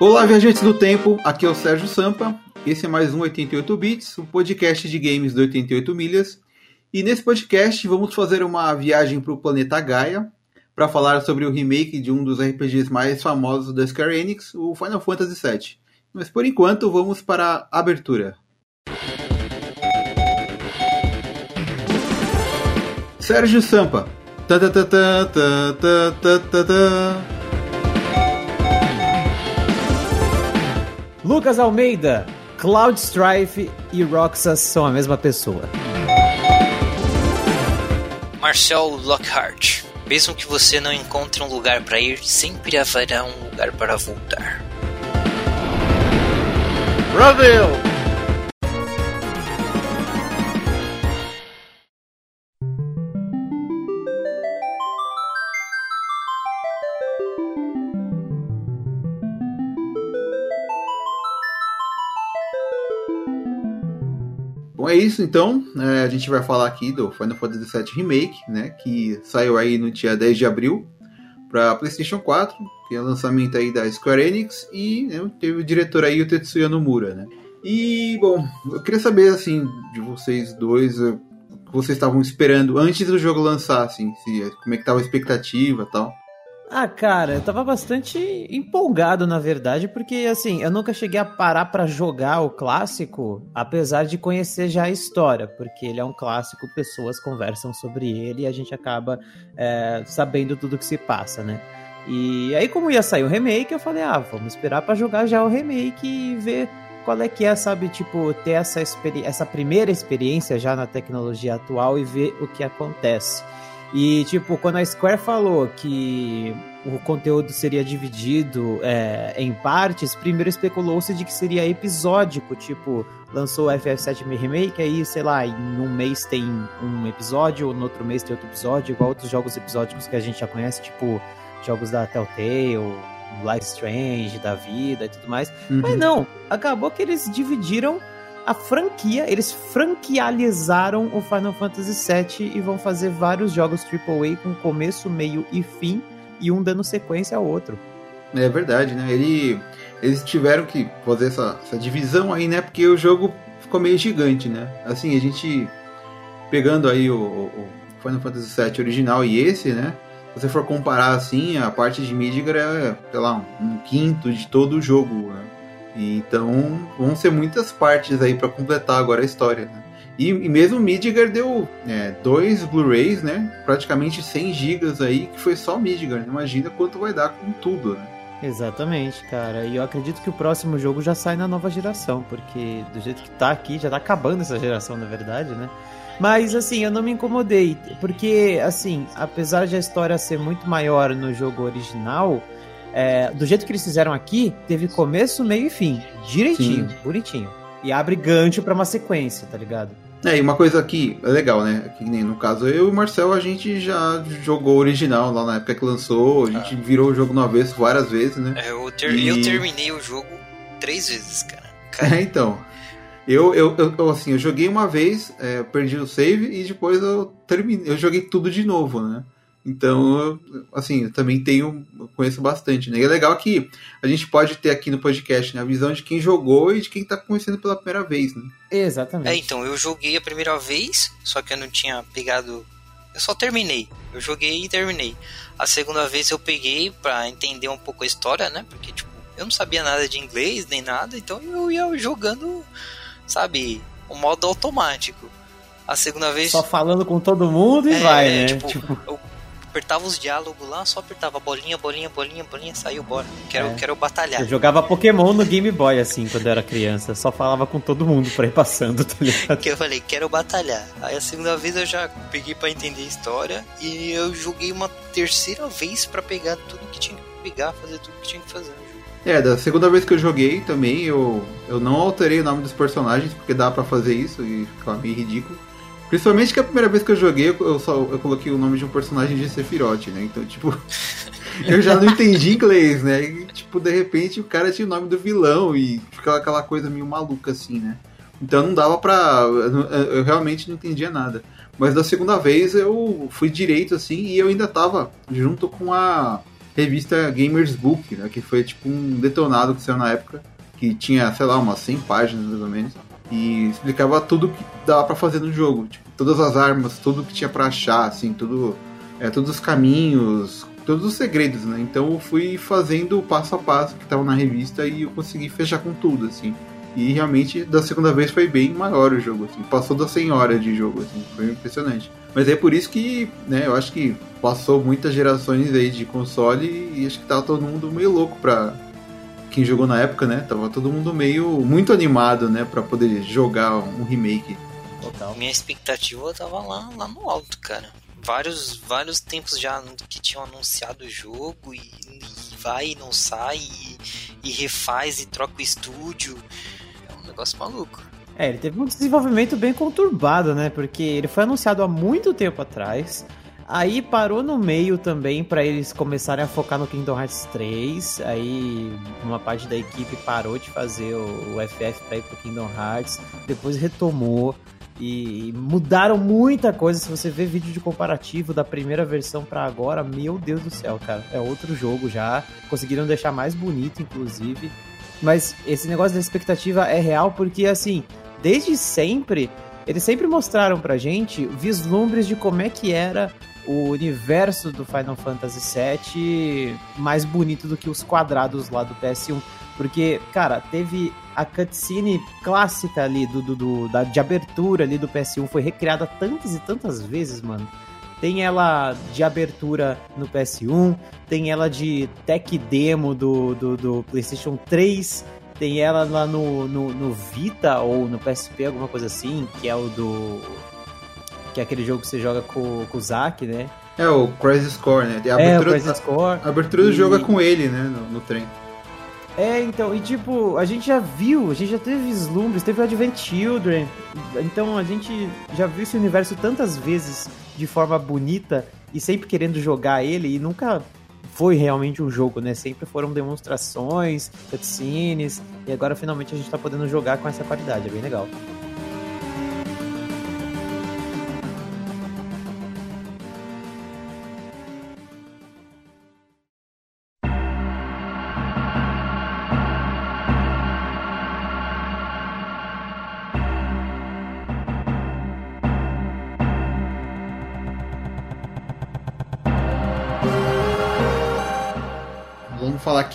Olá, viajantes do tempo, aqui é o Sérgio Sampa. Esse é mais um 88 Bits, um podcast de games do 88 milhas. E nesse podcast vamos fazer uma viagem para o planeta Gaia para falar sobre o remake de um dos RPGs mais famosos da Square Enix, o Final Fantasy VII. Mas por enquanto vamos para a abertura. Sérgio Sampa. Tá, tá, tá, tá, tá, tá, tá, tá, Lucas Almeida, Cloud Strife e Roxas são a mesma pessoa. Marcel Lockhart. Mesmo que você não encontre um lugar para ir, sempre haverá um lugar para voltar. Brasil! É isso então. É, a gente vai falar aqui do Final Fantasy VII Remake, né? Que saiu aí no dia 10 de abril para PlayStation 4, que é o lançamento aí da Square Enix, e né, teve o diretor aí, o Tetsuya Nomura, né? E, bom, eu queria saber, assim, de vocês dois, o que vocês estavam esperando antes do jogo lançar, assim, se, como é que tava a expectativa tal. Ah, cara, eu tava bastante empolgado, na verdade, porque assim, eu nunca cheguei a parar para jogar o clássico, apesar de conhecer já a história, porque ele é um clássico, pessoas conversam sobre ele e a gente acaba é, sabendo tudo que se passa, né? E aí, como ia sair o remake, eu falei, ah, vamos esperar para jogar já o remake e ver qual é que é, sabe, tipo, ter essa, essa primeira experiência já na tecnologia atual e ver o que acontece. E, tipo, quando a Square falou que o conteúdo seria dividido é, em partes, primeiro especulou-se de que seria episódico, tipo, lançou o FF7 Remake, aí, sei lá, em um mês tem um episódio, no outro mês tem outro episódio, igual outros jogos episódicos que a gente já conhece, tipo, jogos da Telltale, Life Strange, da vida e tudo mais. Uhum. Mas não, acabou que eles dividiram a franquia, eles franquializaram o Final Fantasy VII e vão fazer vários jogos AAA com começo, meio e fim, e um dando sequência ao outro. É verdade, né? Ele, eles tiveram que fazer essa, essa divisão aí, né? Porque o jogo ficou meio gigante, né? Assim, a gente pegando aí o, o Final Fantasy VII original e esse, né? Se você for comparar assim, a parte de Midgar é, sei lá, um quinto de todo o jogo, né? Então vão ser muitas partes aí para completar agora a história. Né? E, e, mesmo Midgar deu é, dois Blu-rays, né? Praticamente 100 gigas aí, que foi só Midgar. Imagina quanto vai dar com tudo, né? Exatamente, cara. E eu acredito que o próximo jogo já sai na nova geração, porque do jeito que tá aqui, já tá acabando essa geração, na verdade, né? Mas assim, eu não me incomodei, porque assim, apesar de a história ser muito maior no jogo original, é, do jeito que eles fizeram aqui, teve começo, meio e fim. Direitinho, Sim. bonitinho. E abre gancho para uma sequência, tá ligado? É, e uma coisa aqui é legal, né? Que nem no caso eu e o Marcel, a gente já jogou o original lá na época que lançou, a gente ah. virou o jogo no avesso várias vezes, né? É, eu, ter, e... eu terminei o jogo três vezes, cara. cara. É, então. Eu, eu, eu, assim, eu joguei uma vez, é, perdi o save e depois eu terminei, eu joguei tudo de novo, né? Então, assim, eu também tenho, eu conheço bastante, né? E é legal que a gente pode ter aqui no podcast né, a visão de quem jogou e de quem está conhecendo pela primeira vez, né? Exatamente. É, então, eu joguei a primeira vez, só que eu não tinha pegado. Eu só terminei. Eu joguei e terminei. A segunda vez eu peguei para entender um pouco a história, né? Porque, tipo, eu não sabia nada de inglês nem nada, então eu ia jogando, sabe, o modo automático. A segunda vez. Só falando com todo mundo e é, vai, né? Tipo, tipo... Eu apertava os diálogos lá, só apertava bolinha, bolinha, bolinha, bolinha, saiu, bora. Quero, é. quero batalhar. Eu jogava Pokémon no Game Boy, assim, quando eu era criança. Só falava com todo mundo pra ir passando, tá ligado? Que eu falei, quero batalhar. Aí a segunda vez eu já peguei para entender a história e eu joguei uma terceira vez para pegar tudo que tinha que pegar, fazer tudo que tinha que fazer no jogo. É, da segunda vez que eu joguei também, eu, eu não alterei o nome dos personagens, porque dá para fazer isso e ficava meio ridículo. Principalmente que a primeira vez que eu joguei, eu só eu coloquei o nome de um personagem de Sephiroth, né? Então, tipo, eu já não entendi inglês, né? E, tipo, de repente o cara tinha o nome do vilão e ficava aquela coisa meio maluca assim, né? Então não dava pra. Eu, realmente não entendia nada. Mas da segunda vez eu fui direito assim e eu ainda tava junto com a revista Gamers Book, né, que foi tipo um detonado que saiu na época, que tinha, sei lá, umas 100 páginas mais ou menos, e explicava tudo que dava para fazer no jogo, tipo, todas as armas, tudo que tinha para achar, assim, tudo, é, todos os caminhos, todos os segredos, né? Então eu fui fazendo o passo a passo que estava na revista e eu consegui fechar com tudo, assim. E realmente, da segunda vez foi bem maior o jogo, assim. Passou das 100 horas de jogo, assim. Foi impressionante. Mas é por isso que, né, eu acho que passou muitas gerações aí de console e acho que tava todo mundo meio louco pra... Quem jogou na época, né? Tava todo mundo meio... Muito animado, né? Pra poder jogar um remake. Total. Minha expectativa tava lá, lá no alto, cara. Vários, vários tempos já que tinham anunciado o jogo e, e vai e não sai e, e refaz e troca o estúdio negócio maluco. É, ele teve um desenvolvimento bem conturbado, né? Porque ele foi anunciado há muito tempo atrás. Aí parou no meio também para eles começarem a focar no Kingdom Hearts 3. Aí uma parte da equipe parou de fazer o, o FF para ir pro Kingdom Hearts. Depois retomou e mudaram muita coisa. Se você ver vídeo de comparativo da primeira versão para agora, meu Deus do céu, cara, é outro jogo já. Conseguiram deixar mais bonito, inclusive. Mas esse negócio da expectativa é real porque, assim, desde sempre, eles sempre mostraram pra gente vislumbres de como é que era o universo do Final Fantasy VII mais bonito do que os quadrados lá do PS1. Porque, cara, teve a cutscene clássica ali do, do, do da, de abertura ali do PS1 foi recriada tantas e tantas vezes, mano. Tem ela de abertura no PS1, tem ela de tech demo do, do, do PlayStation 3, tem ela lá no, no, no, Vita ou no PSP, alguma coisa assim, que é o do. Que é aquele jogo que você joga com, com o Zack, né? É o Crisis Core, né? A abertura, é, o Crisis Core. A abertura do e... jogo é com ele, né? No, no, trem. É, então, e tipo, a gente já viu, a gente já teve vislumbres, teve o Advent Children, então a gente já viu esse universo tantas vezes de forma bonita e sempre querendo jogar ele e nunca foi realmente um jogo, né? Sempre foram demonstrações, cutscenes e agora finalmente a gente tá podendo jogar com essa qualidade, é bem legal.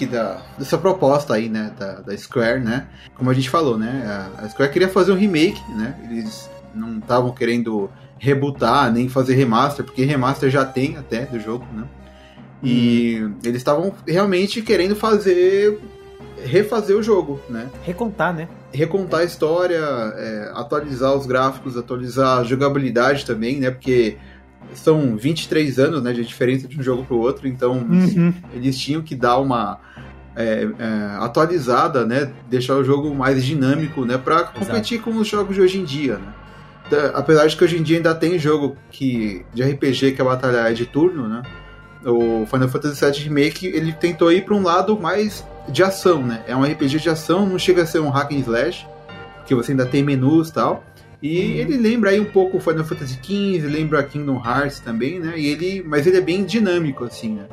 Da, dessa proposta aí, né, da, da Square, né? Como a gente falou, né? A, Square queria fazer um remake, né? Eles não estavam querendo rebootar nem fazer remaster, porque remaster já tem até do jogo, né? E hum. eles estavam realmente querendo fazer refazer o jogo, né? Recontar, né? Recontar a história, é, atualizar os gráficos, atualizar a jogabilidade também, né? Porque são 23 anos né, de diferença de um jogo para o outro, então uhum. eles tinham que dar uma é, é, atualizada, né, deixar o jogo mais dinâmico, né, para competir com os jogos de hoje em dia, né. Então, apesar de que hoje em dia ainda tem jogo que de RPG que a batalha é de turno, né, o Final Fantasy VII Remake ele tentou ir para um lado mais de ação, né, é um RPG de ação, não chega a ser um hack and slash, que você ainda tem menus e tal, e ele lembra aí um pouco Final Fantasy XV, lembra Kingdom Hearts também, né? E ele, mas ele é bem dinâmico, assim, né?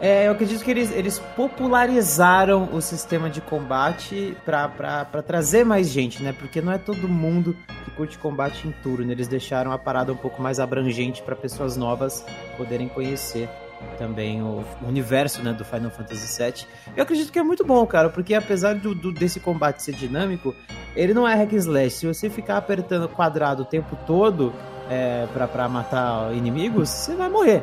É, eu acredito que eles, eles popularizaram o sistema de combate para trazer mais gente, né? Porque não é todo mundo que curte combate em turno. Eles deixaram a parada um pouco mais abrangente para pessoas novas poderem conhecer também o universo né, do Final Fantasy VII. Eu acredito que é muito bom, cara, porque apesar do, do, desse combate ser dinâmico, ele não é hack slash. Se você ficar apertando quadrado o tempo todo é, para matar inimigos, você vai morrer.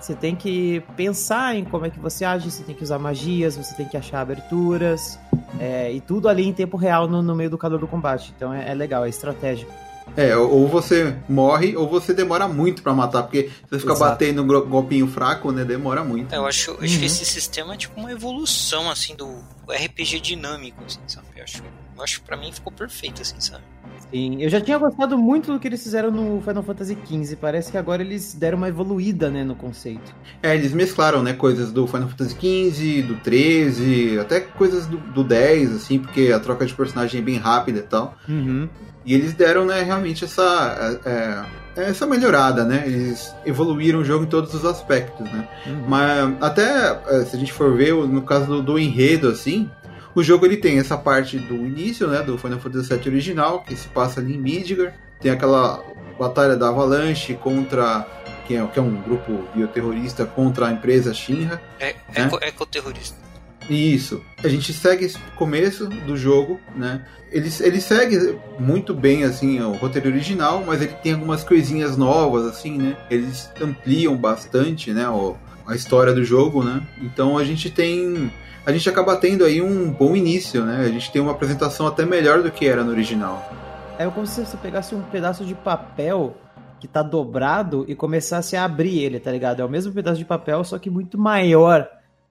Você tem que pensar em como é que você age, você tem que usar magias, você tem que achar aberturas, é, e tudo ali em tempo real no, no meio do calor do combate. Então é, é legal, é estratégico. É, ou você morre ou você demora muito para matar, porque se você ficar Exato. batendo um golpinho fraco, né, demora muito. É, eu acho, eu acho que uhum. esse sistema é tipo uma evolução, assim, do RPG dinâmico, assim, sabe? Eu acho, eu acho que pra mim ficou perfeito, assim, sabe? Sim, eu já tinha gostado muito do que eles fizeram no Final Fantasy XV. Parece que agora eles deram uma evoluída, né, no conceito. É, eles mesclaram, né, coisas do Final Fantasy XV, do 13, até coisas do, do 10, assim, porque a troca de personagem é bem rápida e tal. Uhum. E eles deram, né, realmente essa, é, é, essa melhorada, né? Eles evoluíram o jogo em todos os aspectos, né? Uhum. Mas até é, se a gente for ver no caso do, do, enredo, assim, o jogo ele tem essa parte do início, né, do Final Fantasy VII original, que se passa ali em Midgar, tem aquela batalha da Avalanche contra que é, que é um grupo bioterrorista contra a empresa Shinra. É, né? ecoterrorista. Isso. A gente segue esse começo do jogo, né? Ele, ele segue muito bem, assim, o roteiro original, mas ele tem algumas coisinhas novas, assim, né? Eles ampliam bastante, né? O, a história do jogo, né? Então a gente tem... A gente acaba tendo aí um bom início, né? A gente tem uma apresentação até melhor do que era no original. É como se você pegasse um pedaço de papel que tá dobrado e começasse a abrir ele, tá ligado? É o mesmo pedaço de papel, só que muito maior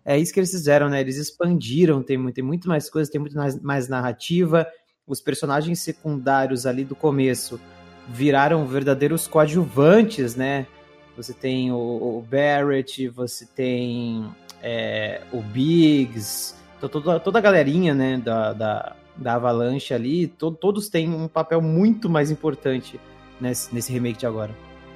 é isso que eles fizeram, né? Eles expandiram, tem, tem muito mais coisas, tem muito mais, mais narrativa. Os personagens secundários ali do começo viraram verdadeiros coadjuvantes, né? Você tem o, o Barrett, você tem é, o Biggs, toda, toda a galerinha, né, da, da, da Avalanche ali, to, todos têm um papel muito mais importante nesse, nesse remake de agora.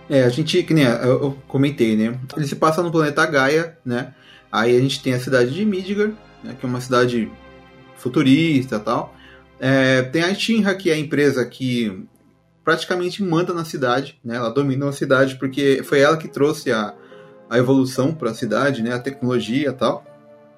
É, a gente, que nem eu comentei, né? Ele se passa no planeta Gaia, né? Aí a gente tem a cidade de Midgar, né, que é uma cidade futurista e tal. É, tem a Shinra, que é a empresa que praticamente manda na cidade, né? Ela domina a cidade porque foi ela que trouxe a, a evolução para a cidade, né? A tecnologia e tal.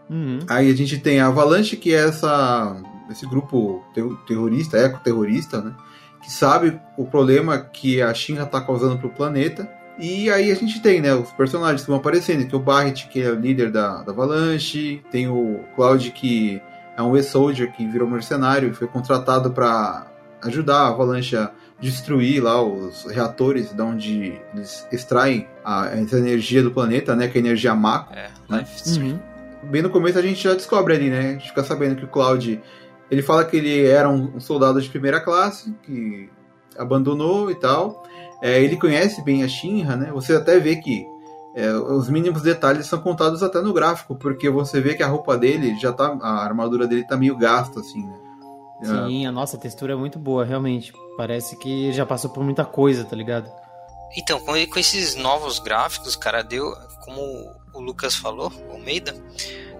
Uhum. Aí a gente tem a Avalanche, que é essa, esse grupo terrorista, ecoterrorista, né? Que sabe o problema que a Shinra está causando para o planeta e aí a gente tem, né, os personagens que vão aparecendo, que é o Barret, que é o líder da, da Avalanche, tem o Cloud, que é um e-soldier que virou mercenário e foi contratado para ajudar a Avalanche a destruir lá os reatores de onde eles extraem a, essa energia do planeta, né, que é a energia Mako. É, né? Uhum. Bem no começo a gente já descobre ali, né, a gente fica sabendo que o Cloud, ele fala que ele era um soldado de primeira classe, que abandonou e tal, é, ele conhece bem a Shinra, né? Você até vê que é, os mínimos detalhes são contados até no gráfico, porque você vê que a roupa dele já tá. A armadura dele tá meio gasta, assim, né? Sim, a nossa textura é muito boa, realmente. Parece que já passou por muita coisa, tá ligado? Então, com, com esses novos gráficos, cara, deu. Como o Lucas falou, o Almeida,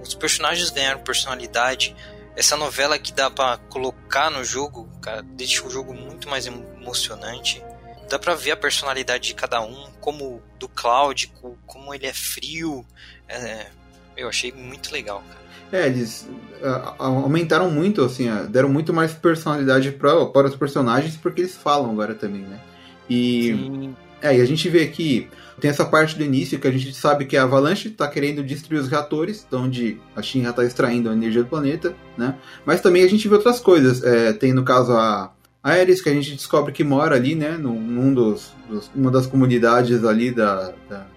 os personagens ganharam personalidade. Essa novela que dá para colocar no jogo, cara, deixa o jogo muito mais emocionante dá pra ver a personalidade de cada um, como do Cloud, como ele é frio. É, eu achei muito legal, cara. É, eles uh, aumentaram muito, assim, uh, deram muito mais personalidade pra, para os personagens porque eles falam agora também, né? E, Sim. é, e a gente vê que tem essa parte do início que a gente sabe que a Avalanche está querendo destruir os reatores, onde a Shinra está extraindo a energia do planeta, né? Mas também a gente vê outras coisas. É, tem, no caso, a, a Ares, que a gente descobre que mora ali, né, num, num dos, dos, uma das comunidades ali da, da,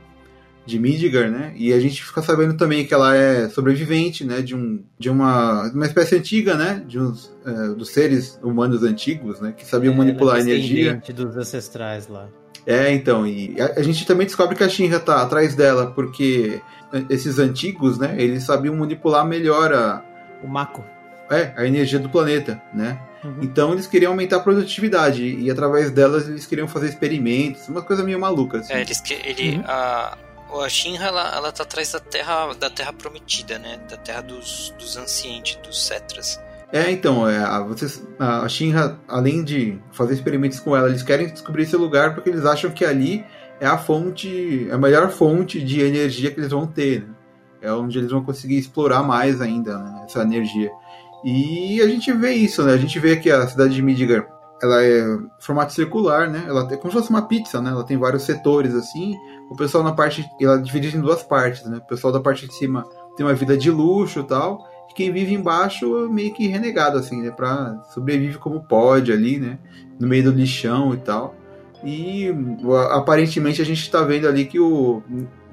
de Midgar, né, e a gente fica sabendo também que ela é sobrevivente, né, de, um, de uma, uma espécie antiga, né, de uns, é, dos seres humanos antigos, né, que sabiam é, manipular a energia. dos ancestrais lá. É, então, e a, a, gente também descobre que a Shinra tá atrás dela, porque esses antigos, né, eles sabiam manipular melhor a... O Mako. É, a energia do planeta, né? Uhum. Então eles queriam aumentar a produtividade e através delas eles queriam fazer experimentos, uma coisa meio maluca. Assim. É, eles que, ele, uhum. a, a Shinra ela, ela tá atrás da terra da terra prometida, né? Da terra dos, dos ancientes, dos cetras. É, então, é, a, vocês, a Shinra, além de fazer experimentos com ela, eles querem descobrir esse lugar porque eles acham que ali é a fonte, a melhor fonte de energia que eles vão ter, né? É onde eles vão conseguir explorar mais ainda né, essa energia. E a gente vê isso, né? A gente vê que a cidade de Midgar, ela é formato circular, né? Ela é como se fosse uma pizza, né? Ela tem vários setores assim. O pessoal na parte, ela é dividida em duas partes, né? O pessoal da parte de cima tem uma vida de luxo, tal, e quem vive embaixo é meio que renegado assim, né? Para sobrevive como pode ali, né? No meio do lixão e tal. E aparentemente a gente está vendo ali que o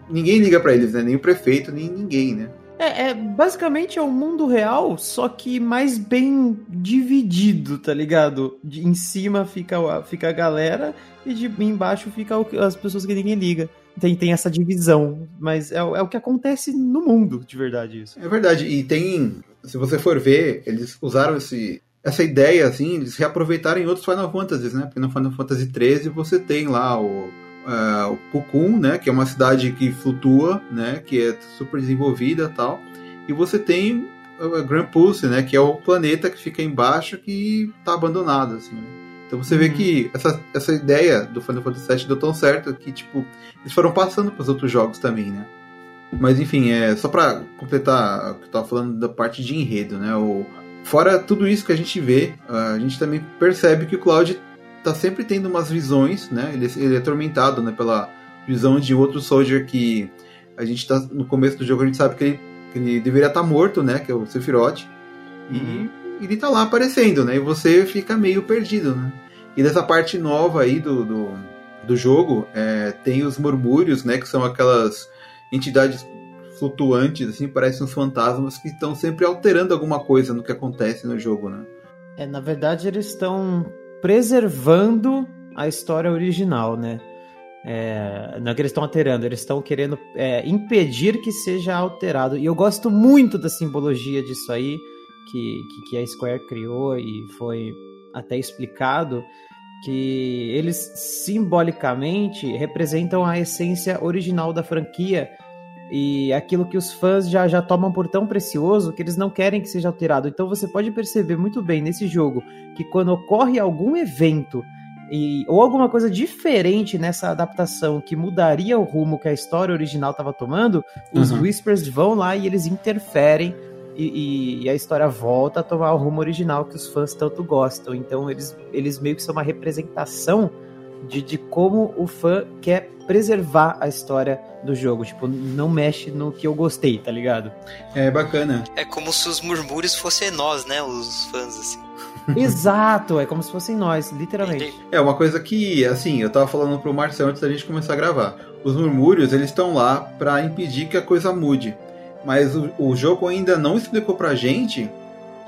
ninguém liga para eles, né? Nem o prefeito, nem ninguém, né? É, é, basicamente é o mundo real, só que mais bem dividido, tá ligado? De, em cima fica, fica a galera e de embaixo fica o, as pessoas que ninguém liga. Tem, tem essa divisão, mas é, é o que acontece no mundo, de verdade, isso. É verdade, e tem, se você for ver, eles usaram esse, essa ideia, assim, eles reaproveitarem em outros Final Fantasies, né? Porque no Final Fantasy XIII você tem lá o, uh, o Cocoon, né? Que é uma cidade que flutua, né? Que é super desenvolvida tal. E você tem o Grand Pulse, né? Que é o planeta que fica embaixo que tá abandonado, assim, né? Então você vê uhum. que essa, essa ideia do Final Fantasy VII deu tão certo que, tipo, eles foram passando para os outros jogos também, né? Mas enfim, é só para completar o que eu tava falando da parte de enredo, né? O, fora tudo isso que a gente vê, a gente também percebe que o Cloud tá sempre tendo umas visões, né? Ele, ele é atormentado, né, pela visão de outro soldier que a gente tá no começo do jogo a gente sabe que ele, que ele deveria estar tá morto, né, que é o Sephiroth. E uhum. ele tá lá aparecendo, né? E você fica meio perdido, né? E dessa parte nova aí do, do, do jogo, é, tem os murmúrios, né? Que são aquelas entidades flutuantes, assim, parecem uns fantasmas que estão sempre alterando alguma coisa no que acontece no jogo, né? É, na verdade, eles estão preservando a história original, né? É, não é que eles estão alterando, eles estão querendo é, impedir que seja alterado. E eu gosto muito da simbologia disso aí, que, que, que a Square criou e foi até explicado, que eles simbolicamente representam a essência original da franquia e aquilo que os fãs já, já tomam por tão precioso que eles não querem que seja alterado. Então você pode perceber muito bem nesse jogo que quando ocorre algum evento e, ou alguma coisa diferente nessa adaptação que mudaria o rumo que a história original estava tomando, uhum. os Whispers vão lá e eles interferem e, e, a história volta a tomar o rumo original que os fãs tanto gostam. Então eles, eles meio que são uma representação de, de como o fã quer preservar a história do jogo. Tipo, não mexe no que eu gostei, tá ligado? É bacana. É como se os murmúrios fossem nós, né? Os fãs, assim. Exato, é como se fossem nós, literalmente. É uma coisa que, assim, eu tava falando pro Marcelo antes da gente começar a gravar. Os murmúrios, eles estão lá para impedir que a coisa mude. Mas o, o jogo ainda não explicou pra gente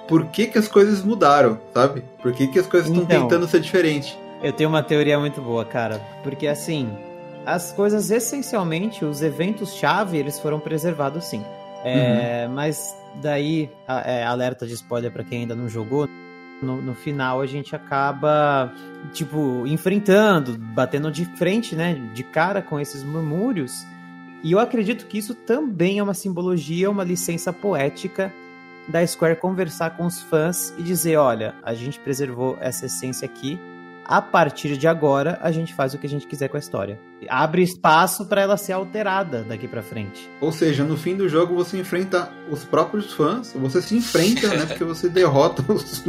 por que, que as coisas mudaram, sabe? Por que, que as coisas estão então, tentando ser diferentes. Eu tenho uma teoria muito boa, cara. Porque assim, as coisas essencialmente, os eventos-chave, eles foram preservados sim. É, uhum. Mas daí, é, alerta de spoiler para quem ainda não jogou. No, no, final a gente acaba, tipo, enfrentando, batendo de frente, né, de cara com esses murmúrios. E eu acredito que isso também é uma simbologia, uma licença poética da Square conversar com os fãs e dizer: olha, a gente preservou essa essência aqui, a partir de agora a gente faz o que a gente quiser com a história. Abre espaço para ela ser alterada daqui para frente. Ou seja, no fim do jogo você enfrenta os próprios fãs, você se enfrenta, né? Porque você derrota os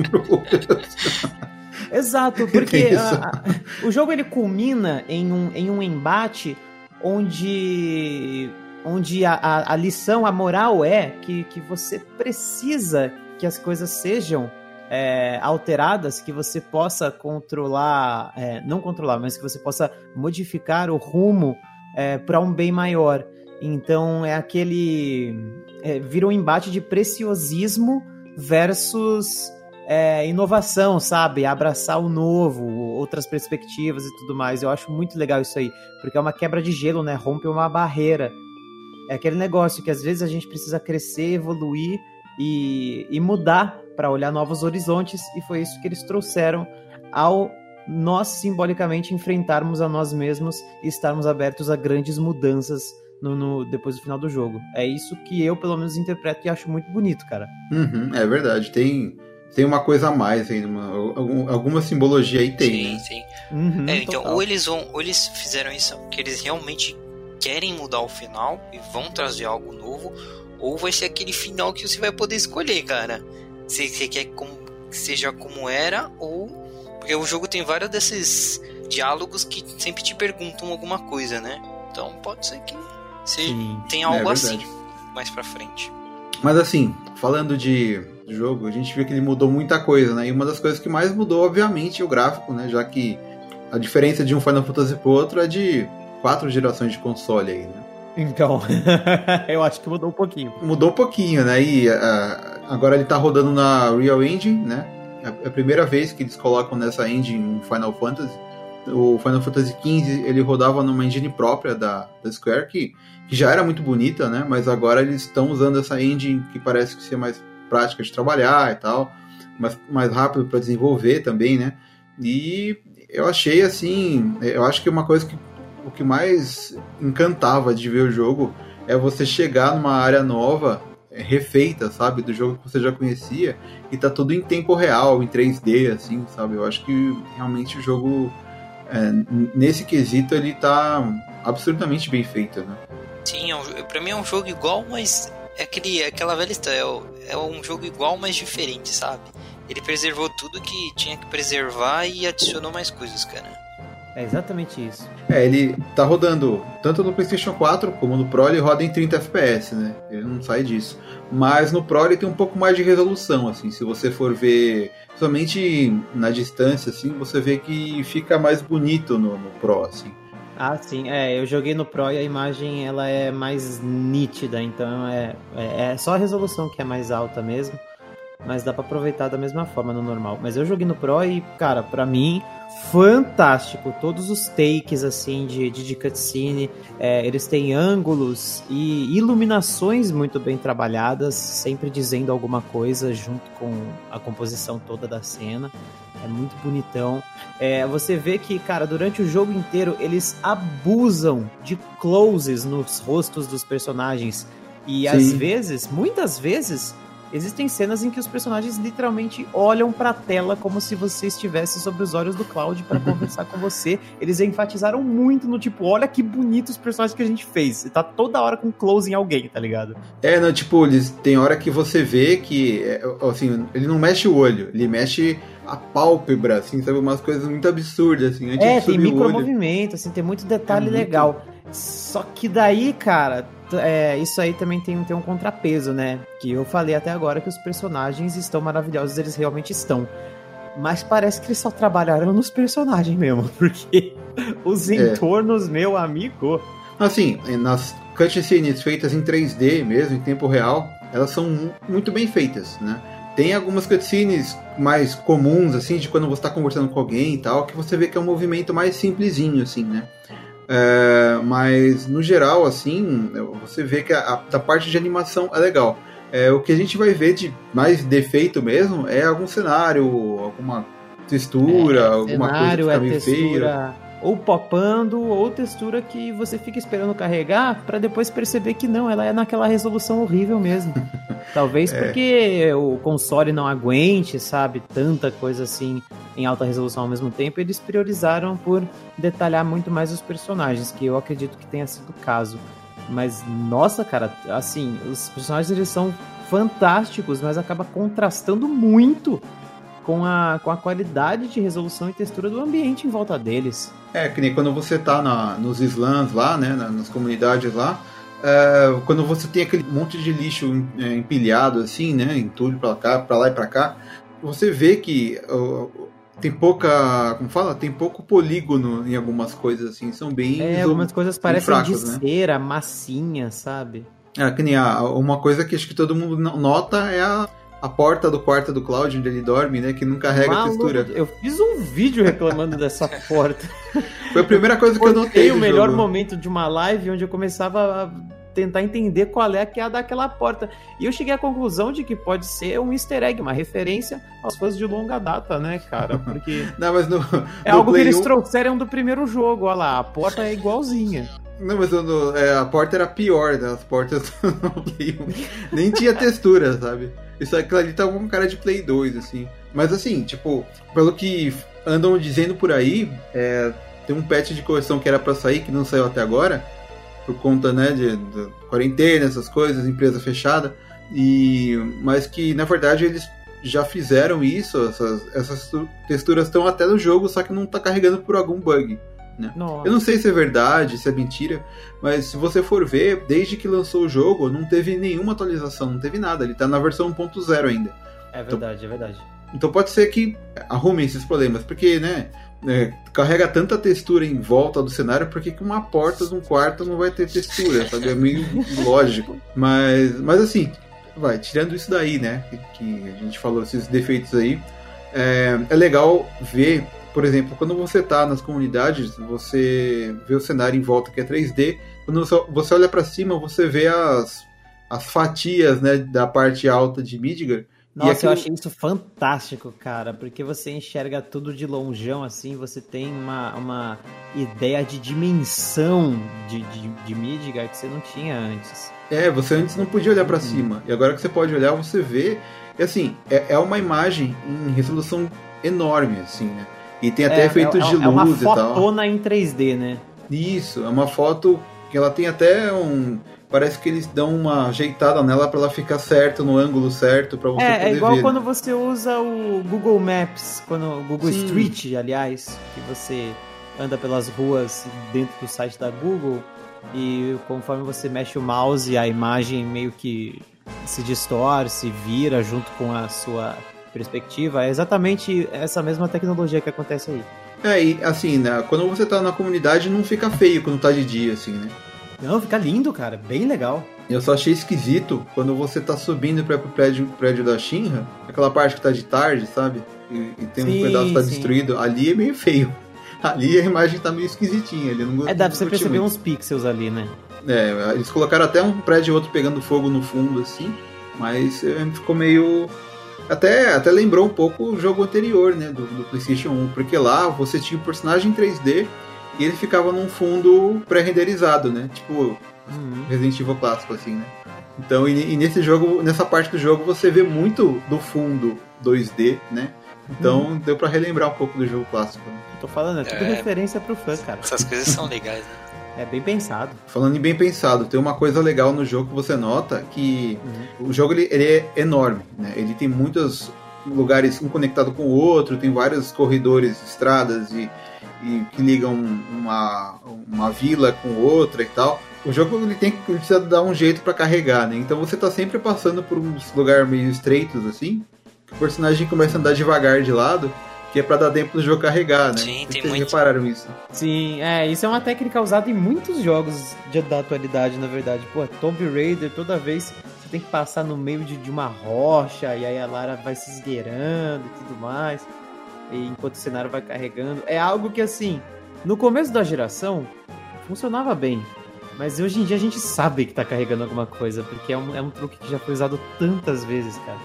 Exato, porque a, a, o jogo ele culmina em um, em um embate onde onde a, a, a lição, a moral é que, que você precisa que as coisas sejam é, alteradas que você possa controlar, é, não controlar, mas que você possa modificar o rumo é, para um bem maior. Então é aquele. É, vira um embate de preciosismo versus é, inovação, sabe? Abraçar o novo, outras perspectivas e tudo mais. Eu acho muito legal isso aí, porque é uma quebra de gelo, né? Rompe uma barreira. É aquele negócio que às vezes a gente precisa crescer, evoluir e, e mudar para olhar novos horizontes, e foi isso que eles trouxeram ao nós simbolicamente enfrentarmos a nós mesmos e estarmos abertos a grandes mudanças no, no, depois do final do jogo. É isso que eu, pelo menos, interpreto e acho muito bonito, cara. Uhum, é verdade. Tem, tem uma coisa a mais aí, uma, alguma simbologia aí tem. Sim, né? sim. Uhum, é, então, ou eles vão, ou eles fizeram isso que eles realmente querem mudar o final e vão trazer algo novo, ou vai ser aquele final que você vai poder escolher, cara. Se você quer que seja como era, ou. Porque o jogo tem vários desses diálogos que sempre te perguntam alguma coisa, né? Então pode ser que você tenha algo é assim mais pra frente. Mas assim, falando de jogo, a gente vê que ele mudou muita coisa, né? E uma das coisas que mais mudou, obviamente, é o gráfico, né? Já que a diferença de um Final Fantasy pro outro é de quatro gerações de console aí, né? Então, eu acho que mudou um pouquinho. Mudou um pouquinho, né? E uh, agora ele tá rodando na Real Engine, né? É a primeira vez que eles colocam nessa engine um Final Fantasy. O Final Fantasy XV ele rodava numa engine própria da, da Square, que, que já era muito bonita, né? Mas agora eles estão usando essa engine que parece que ser mais prática de trabalhar e tal. mais, mais rápido para desenvolver também, né? E eu achei assim, eu acho que uma coisa que o que mais encantava de ver o jogo é você chegar numa área nova, refeita, sabe, do jogo que você já conhecia, e tá tudo em tempo real, em 3D, assim, sabe? Eu acho que realmente o jogo, é, nesse quesito, ele tá absurdamente bem feito, né? Sim, é um, pra mim é um jogo igual, mas é, aquele, é aquela velha história, é, é um jogo igual, mas diferente, sabe? Ele preservou tudo que tinha que preservar e adicionou mais coisas, cara. É exatamente isso. É, ele tá rodando tanto no PlayStation 4 como no Pro, ele roda em 30 FPS, né? Ele não sai disso. Mas no Pro ele tem um pouco mais de resolução, assim. Se você for ver, somente na distância, assim, você vê que fica mais bonito no, no Pro, assim. Ah, sim. É, eu joguei no Pro e a imagem ela é mais nítida, então é, é, é só a resolução que é mais alta mesmo. Mas dá para aproveitar da mesma forma no normal. Mas eu joguei no Pro e, cara, para mim fantástico. Todos os takes, assim, de, de, de cutscene. É, eles têm ângulos e iluminações muito bem trabalhadas, sempre dizendo alguma coisa junto com a composição toda da cena. É muito bonitão. É, você vê que, cara, durante o jogo inteiro eles abusam de closes nos rostos dos personagens. E Sim. às vezes, muitas vezes, Existem cenas em que os personagens literalmente olham para a tela como se você estivesse sobre os olhos do Cloud para conversar com você. Eles enfatizaram muito no tipo, olha que bonitos os personagens que a gente fez. E tá toda hora com close em alguém, tá ligado? É, não, tipo, eles tem hora que você vê que é, assim, ele não mexe o olho, ele mexe a pálpebra, assim, sabe, umas coisas muito absurdas assim, É, tem micromovimento, assim, tem muito detalhe é muito... legal. Só que daí, cara, é, isso aí também tem, tem um contrapeso, né? Que eu falei até agora que os personagens estão maravilhosos, eles realmente estão. Mas parece que eles só trabalharam nos personagens mesmo, porque os é. entornos, meu amigo. Assim, nas cutscenes feitas em 3D mesmo, em tempo real, elas são muito bem feitas, né? Tem algumas cutscenes mais comuns, assim, de quando você está conversando com alguém e tal, que você vê que é um movimento mais simplesinho, assim, né? É, mas no geral, assim, você vê que a, a, parte de animação é legal. É, o que a gente vai ver de mais defeito mesmo é algum cenário, alguma textura, é, alguma cenário, coisa que tá é textura, feia. Ou popando, ou textura que você fica esperando carregar para depois perceber que não, ela é naquela resolução horrível mesmo. Talvez é. porque o console não aguente, sabe, tanta coisa assim em alta resolução ao mesmo tempo, eles priorizaram por detalhar muito mais os personagens, que eu acredito que tenha sido o caso. Mas, nossa, cara, assim, os personagens eles são fantásticos, mas acaba contrastando muito com a, com a qualidade de resolução e textura do ambiente em volta deles. É, que nem quando você tá na, nos slams lá, né, nas comunidades lá, é, quando você tem aquele monte de lixo é, empilhado assim, né, entulho para cá, para lá e para cá, você vê que tem pouca, como fala, tem pouco polígono em algumas coisas assim, são bem É, algumas coisas parecem fracas, de né? cera, massinha, sabe? É, que nem a, uma coisa que acho que todo mundo nota é a, a porta do quarto do Cloud onde ele dorme, né, que não carrega Maluco, textura. Eu fiz um vídeo reclamando dessa porta. Foi a primeira coisa que eu notei. Foi o melhor jogo. momento de uma live onde eu começava a tentar entender qual é a que é a daquela porta. E eu cheguei à conclusão de que pode ser um easter egg, uma referência aos fãs de longa data, né, cara? Porque. Não, mas no, é no algo Play que eles 1... trouxeram do primeiro jogo, olha lá, a porta é igualzinha. Não, mas no, é, a porta era pior, né? As portas no Play 1 nem tinha textura, sabe? Isso aquilo ali tava com cara de Play 2, assim. Mas assim, tipo, pelo que andam dizendo por aí, é, tem um patch de correção que era para sair, que não saiu até agora, por conta né, de, de quarentena, essas coisas, empresa fechada, e mas que na verdade eles já fizeram isso, essas, essas texturas estão até no jogo, só que não está carregando por algum bug. Né? Eu não sei se é verdade, se é mentira, mas se você for ver, desde que lançou o jogo, não teve nenhuma atualização, não teve nada. Ele está na versão 1.0 ainda. É verdade, então, é verdade. Então pode ser que arrumem esses problemas, porque, né? é, carrega tanta textura em volta do cenário, por que uma porta de um quarto não vai ter textura? Sabe? É meio lógico. Mas, mas assim, vai, tirando isso daí, né? Que, que a gente falou, esses defeitos aí, é, é legal ver, por exemplo, quando você tá nas comunidades, você vê o cenário em volta que é 3D, quando você olha para cima, você vê as, as fatias né, da parte alta de Midgar Nossa, aquilo... eu achei isso fantástico, cara, porque você enxerga tudo de longeão, assim, você tem uma, uma ideia de dimensão de, de, de Midgard que você não tinha antes. É, você antes não podia olhar para uhum. cima, e agora que você pode olhar, você vê. E assim, é, é uma imagem em resolução enorme, assim, né? E tem até é, efeitos é, de luz é uma e tal. É fotona em 3D, né? Isso, é uma foto que ela tem até um parece que eles dão uma ajeitada nela para ela ficar certo no ângulo certo para você é, poder É igual ver. quando você usa o Google Maps, quando o Google Sim. Street, aliás, que você anda pelas ruas dentro do site da Google e conforme você mexe o mouse, a imagem meio que se distorce, vira junto com a sua perspectiva. É exatamente essa mesma tecnologia que acontece aí. É, e assim, né, quando você tá na comunidade não fica feio quando tá de dia, assim, né? Não, fica lindo, cara. Bem legal. Eu só achei esquisito quando você tá subindo para pro prédio, prédio da Shinra, aquela parte que tá de tarde, sabe? E, e tem sim, um pedaço que tá sim. destruído. Ali é meio feio. Ali a imagem tá meio esquisitinha. Ali, não, é, dá pra você perceber muito. uns pixels ali, né? É, eles colocaram até um prédio e outro pegando fogo no fundo, assim. Mas é, ficou meio. Até, até lembrou um pouco o jogo anterior, né? Do, do PlayStation 1. Porque lá você tinha o um personagem em 3D e ele ficava num fundo pré-renderizado, né? Tipo uhum. Resident Evil clássico, assim, né? Então, e, e, nesse jogo, nessa parte do jogo, você vê muito do fundo 2D, né? Então uhum. deu para relembrar um pouco do jogo clássico. Né? Tô falando, é tudo é, referência pro fã, cara. Essas coisas são legais, né? É bem pensado. Falando em bem pensado, tem uma coisa legal no jogo que você nota que uhum. o jogo ele, ele, é enorme, né? Ele tem muitos lugares um conectado com o outro, tem vários corredores, estradas e e que ligam uma, uma vila com outra e tal. O jogo ele tem que precisa dar um jeito para carregar, né? Então você tá sempre passando por uns lugares meio estreitos assim, que o personagem começa a andar devagar de lado, que é para dar tempo do jogo carregar, né? Sim, tem Vocês muito. repararam isso? Sim, é, isso é uma técnica usada em muitos jogos de, da atualidade, na verdade. Pô, Tomb Raider, toda vez você tem que passar no meio de, de uma rocha e aí a Lara vai se esgueirando e tudo mais enquanto o cenário vai carregando. É algo que, assim, no começo da geração, funcionava bem. Mas hoje em dia a gente sabe que tá carregando alguma coisa, porque é um, é um truque que já foi usado tantas vezes, cara.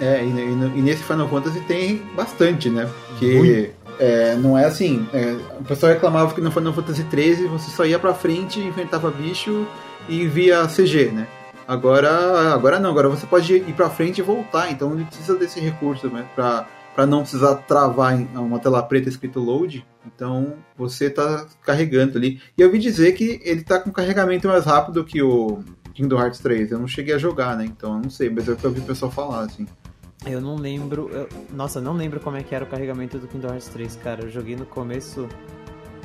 É, e, e, e nesse Final Fantasy tem bastante, né? Porque é, não é assim. É, o pessoal reclamava que no Final Fantasy XIII você só ia pra frente, enfrentava bicho e via CG, né? Agora, agora não, agora você pode ir pra frente e voltar, então ele precisa desse recurso né, pra para não precisar travar uma tela preta escrito load. Então você está carregando ali. E eu ouvi dizer que ele está com carregamento mais rápido que o Kingdom Hearts 3. Eu não cheguei a jogar, né? Então eu não sei, mas é o que eu ouvi o pessoal falar, assim. Eu não lembro. Eu, nossa, não lembro como é que era o carregamento do Kingdom Hearts 3, cara. Eu joguei no começo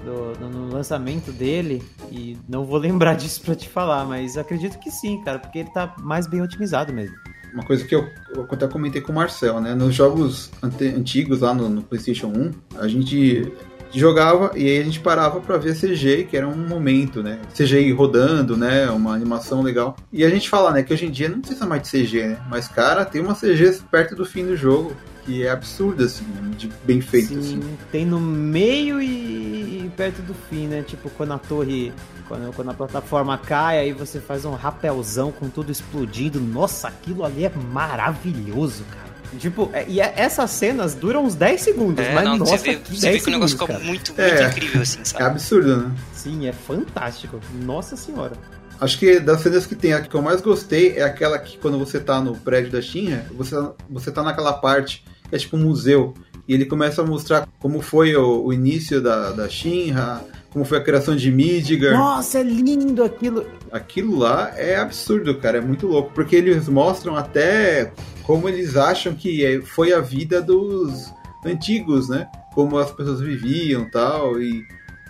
do, no lançamento dele e não vou lembrar disso pra te falar, mas acredito que sim, cara, porque ele tá mais bem otimizado mesmo uma coisa que eu, eu até comentei com o Marcel, né? Nos jogos antigos lá no, no, PlayStation 1, a gente jogava e aí a gente parava para ver CG, que era um momento, né? CGI rodando, né? Uma animação legal. E a gente fala, né, que hoje em dia não precisa mais de CG, né? Mas, cara, tem uma CG perto do fim do jogo que é absurda, assim, de bem feito, Sim, assim. Tem no meio e perto do fim, né? Tipo, quando a torre quando, quando a plataforma cai, aí você faz um rapelzão com tudo explodindo. Nossa, aquilo ali é maravilhoso, cara. Tipo, é, e é, essas cenas duram uns 10 segundos, é, mas não, nossa, você vê, que você vê que o negócio ficou muito, muito é, incrível, assim, sabe? É absurdo, né? Sim, é fantástico. Nossa senhora. Acho que das cenas que tem, a que eu mais gostei é aquela que quando você tá no prédio da Shinra, você, você tá naquela parte que é tipo um museu. E ele começa a mostrar como foi o, o início da, da Shinra, como foi a criação de Midgar. Nossa, é lindo aquilo. Aquilo lá é absurdo, cara, é muito louco, porque eles mostram até como eles acham que é, foi a vida dos antigos, né? Como as pessoas viviam tal, e,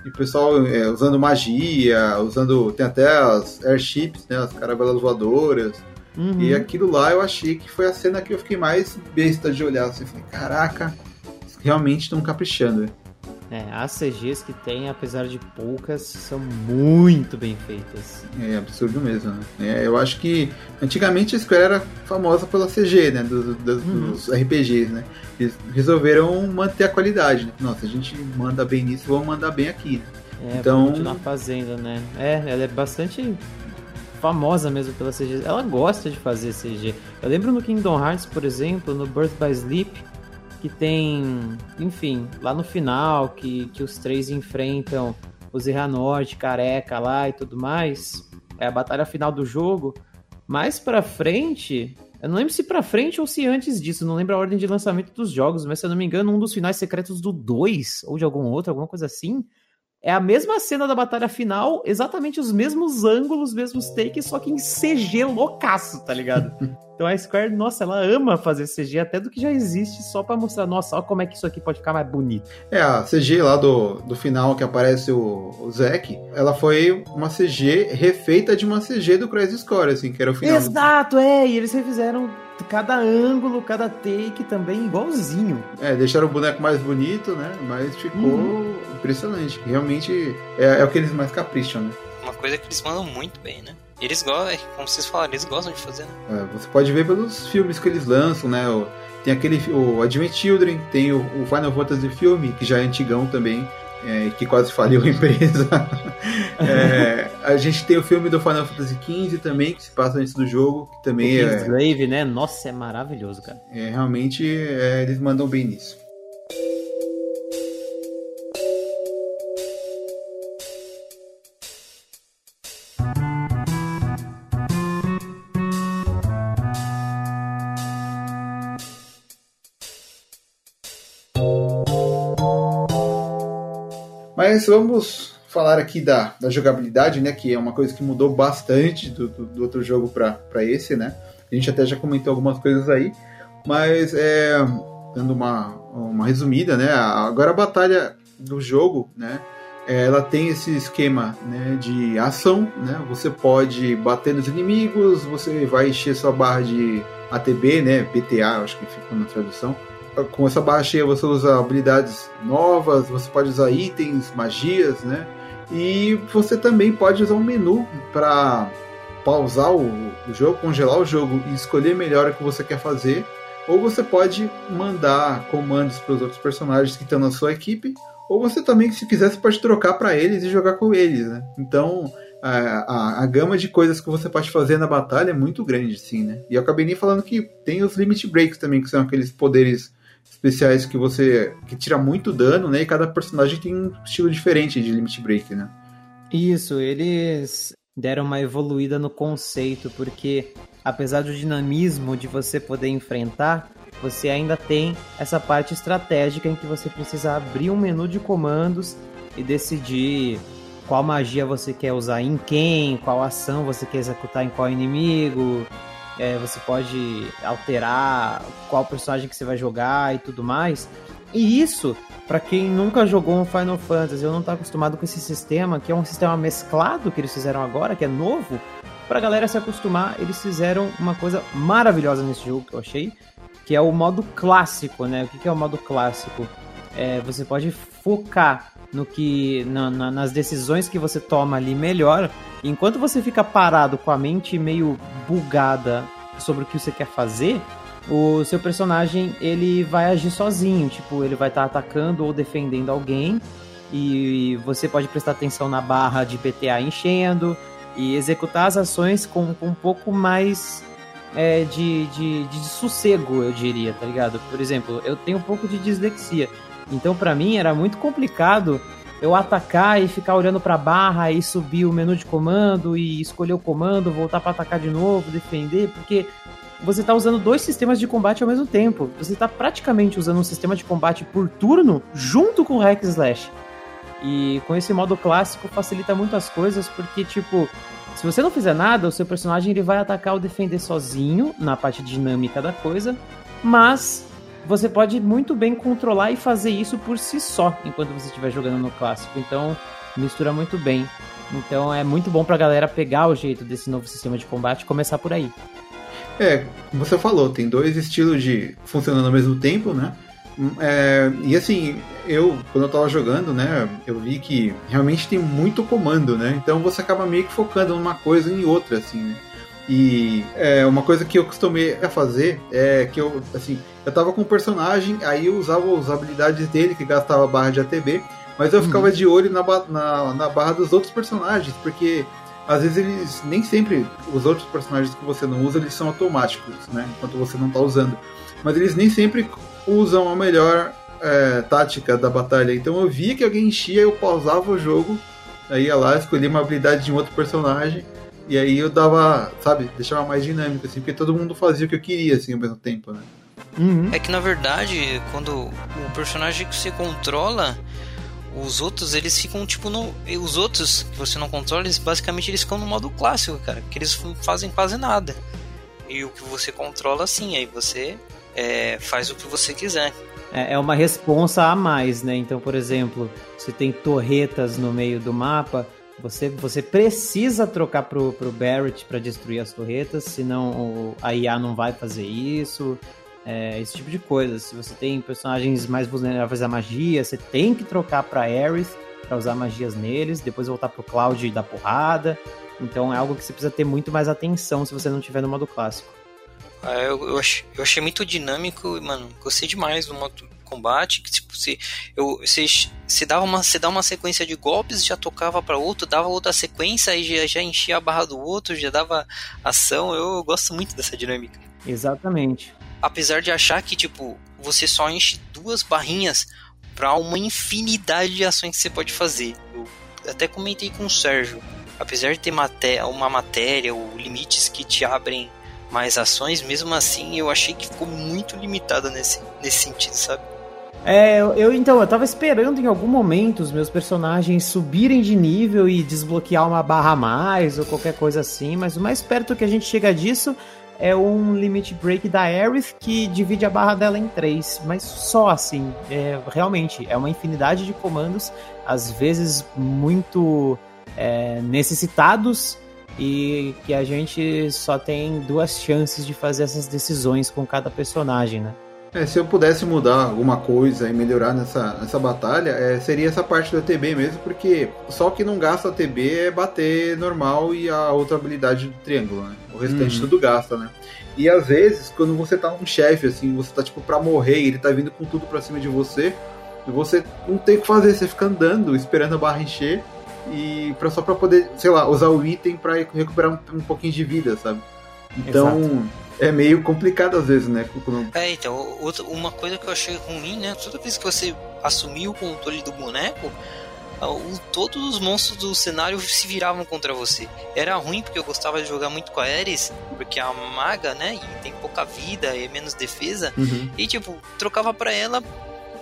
e o pessoal é, usando magia, usando. Tem até as airships, né? As caravelas voadoras. Uhum. E aquilo lá eu achei que foi a cena que eu fiquei mais besta de olhar. Assim, falei, caraca, realmente estão caprichando. É, as CGs que tem, apesar de poucas, são muito bem feitas. É absurdo mesmo, né? É, eu acho que antigamente a Square era famosa pela CG, né? Do, do, uhum. Dos RPGs, né? Eles resolveram manter a qualidade, né? Nossa, a gente manda bem nisso, vamos mandar bem aqui. Né? É, então, continuar fazendo, né? É, ela é bastante famosa mesmo pela CG. Ela gosta de fazer CG. Eu lembro no Kingdom Hearts, por exemplo, no Birth by Sleep, que tem, enfim, lá no final, que, que os três enfrentam o Zerranord, careca lá e tudo mais. É a batalha final do jogo. Mais pra frente, eu não lembro se pra frente ou se antes disso, não lembro a ordem de lançamento dos jogos, mas se eu não me engano, um dos finais secretos do 2, ou de algum outro, alguma coisa assim, é a mesma cena da batalha final, exatamente os mesmos ângulos, os mesmos takes, só que em CG loucaço, tá ligado? então a Square, nossa, ela ama fazer CG até do que já existe, só para mostrar, nossa, olha como é que isso aqui pode ficar mais bonito. É, a CG lá do, do final que aparece o, o Zack, ela foi uma CG refeita de uma CG do Crazy Score, assim, que era o final. Exato, é, e eles refizeram cada ângulo, cada take também igualzinho. É, deixaram o boneco mais bonito, né? Mas ficou uhum. impressionante. Realmente é, é, o que eles mais capricham, né? Uma coisa que eles mandam muito bem, né? Eles gostam, é, como vocês falaram, eles gostam de fazer, né? É, você pode ver pelos filmes que eles lançam, né? O, tem aquele o Advent Children, tem o, o Final Fantasy filme, que já é antigão também é, que quase faliu a empresa. é, a gente tem o filme do Final Fantasy XV também, que se passa antes do jogo, que também o é. Slave, né? Nossa, é maravilhoso, cara. É, realmente é, eles mandam bem nisso. Mas vamos falar aqui da, da jogabilidade, né? Que é uma coisa que mudou bastante do, do, do outro jogo para esse, né? A gente até já comentou algumas coisas aí, mas é, dando uma, uma resumida, né? Agora a batalha do jogo, né? Ela tem esse esquema né, de ação, né? Você pode bater nos inimigos, você vai encher sua barra de ATB, né? BTA, acho que ficou na tradução com essa barra cheia você usa habilidades novas, você pode usar itens, magias, né? E você também pode usar um menu para pausar o, o, jogo, congelar o jogo e escolher melhor o que você quer fazer. Ou você pode mandar comandos para os outros personagens que estão na sua equipe. Ou você também, se quiser, você pode trocar para eles e jogar com eles, né? Então, a, a, a, gama de coisas que você pode fazer na batalha é muito grande, sim, né? E eu acabei nem falando que tem os limit breaks também, que são aqueles poderes especiais que você que tira muito dano, né? E cada personagem tem um estilo diferente de limit break, né? Isso, eles deram uma evoluída no conceito, porque apesar do dinamismo de você poder enfrentar, você ainda tem essa parte estratégica em que você precisa abrir um menu de comandos e decidir qual magia você quer usar em quem, qual ação você quer executar em qual inimigo, é, você pode alterar qual personagem que você vai jogar e tudo mais. E isso, para quem nunca jogou um Final Fantasy ou não tá acostumado com esse sistema, que é um sistema mesclado que eles fizeram agora, que é novo, pra galera se acostumar, eles fizeram uma coisa maravilhosa nesse jogo que eu achei, que é o modo clássico, né? O que é o modo clássico? É, você pode focar no que na, na, nas decisões que você toma ali melhor. Enquanto você fica parado com a mente meio bugada sobre o que você quer fazer, o seu personagem ele vai agir sozinho, tipo, ele vai estar tá atacando ou defendendo alguém e você pode prestar atenção na barra de PTA enchendo e executar as ações com, com um pouco mais é, de, de, de sossego, eu diria, tá ligado? Por exemplo, eu tenho um pouco de dislexia. Então, para mim, era muito complicado eu atacar e ficar olhando para a barra e subir o menu de comando e escolher o comando, voltar para atacar de novo, defender, porque você está usando dois sistemas de combate ao mesmo tempo. Você está praticamente usando um sistema de combate por turno junto com o hack slash. E com esse modo clássico facilita muito as coisas, porque tipo, se você não fizer nada, o seu personagem ele vai atacar ou defender sozinho na parte dinâmica da coisa, mas você pode muito bem controlar e fazer isso por si só enquanto você estiver jogando no clássico. Então, mistura muito bem. Então, é muito bom pra galera pegar o jeito desse novo sistema de combate e começar por aí. É, como você falou, tem dois estilos de funcionando ao mesmo tempo, né? É, e assim, eu, quando eu tava jogando, né, eu vi que realmente tem muito comando, né? Então você acaba meio que focando numa coisa em outra, assim, né? E é, uma coisa que eu costumei a fazer é que eu, assim, eu tava com um personagem, aí eu usava as habilidades dele, que gastava barra de ATB, mas eu ficava uhum. de olho na, na, na, barra dos outros personagens, porque às vezes eles nem sempre os outros personagens que você não usa eles são automáticos, né? Enquanto você não está usando, mas eles nem sempre usam a melhor é, tática da batalha. Então eu via que alguém enchia, eu pausava o jogo, aí ia lá, escolhia uma habilidade de um outro personagem e aí eu dava, sabe, deixava mais dinâmico assim, porque todo mundo fazia o que eu queria assim ao mesmo tempo, né? Uhum. É que na verdade, quando o personagem que você controla os outros, eles ficam tipo no. Os outros que você não controla, eles basicamente eles ficam no modo clássico, cara. Que eles fazem quase nada. E o que você controla, sim, aí você é, faz o que você quiser. É, é uma responsa a mais, né? Então, por exemplo, se tem torretas no meio do mapa, você, você precisa trocar pro, pro Barrett para destruir as torretas, senão a IA não vai fazer isso é, esse tipo de coisa. Se você tem personagens mais vulneráveis à magia, você tem que trocar para Aerith para usar magias neles, depois voltar pro Cloud e dar porrada. Então é algo que você precisa ter muito mais atenção se você não tiver no modo clássico. É, eu, eu, achei, eu achei muito dinâmico, mano. Gostei demais do modo combate. Que, tipo, se, eu, se, se, dava uma, se dá uma sequência de golpes, já tocava para outro, dava outra sequência e já, já enchia a barra do outro, já dava ação. Eu, eu gosto muito dessa dinâmica. Exatamente apesar de achar que, tipo, você só enche duas barrinhas para uma infinidade de ações que você pode fazer. Eu até comentei com o Sérgio, apesar de ter maté uma matéria ou limites que te abrem mais ações, mesmo assim eu achei que ficou muito limitada nesse, nesse sentido, sabe? É, eu então, eu tava esperando em algum momento os meus personagens subirem de nível e desbloquear uma barra a mais ou qualquer coisa assim, mas o mais perto que a gente chega disso é um limit break da Aerith que divide a barra dela em três, mas só assim. É, realmente, é uma infinidade de comandos, às vezes muito é, necessitados e que a gente só tem duas chances de fazer essas decisões com cada personagem, né? É, se eu pudesse mudar alguma coisa e melhorar nessa, nessa batalha, é, seria essa parte do ATB mesmo, porque só que não gasta ATB é bater normal e a outra habilidade do triângulo, né? O restante uhum. tudo gasta, né? E às vezes, quando você tá um chefe, assim, você tá tipo pra morrer e ele tá vindo com tudo pra cima de você, e você não tem o que fazer, você fica andando, esperando a barra encher, e pra, só pra poder, sei lá, usar o item pra recuperar um, um pouquinho de vida, sabe? Então. Exato é meio complicado às vezes, né? É, então, outra, uma coisa que eu achei ruim, né? Toda vez que você assumiu o controle do boneco, o, todos os monstros do cenário se viravam contra você. Era ruim porque eu gostava de jogar muito com a Ares, porque a maga, né? E tem pouca vida e menos defesa. Uhum. E tipo, trocava pra ela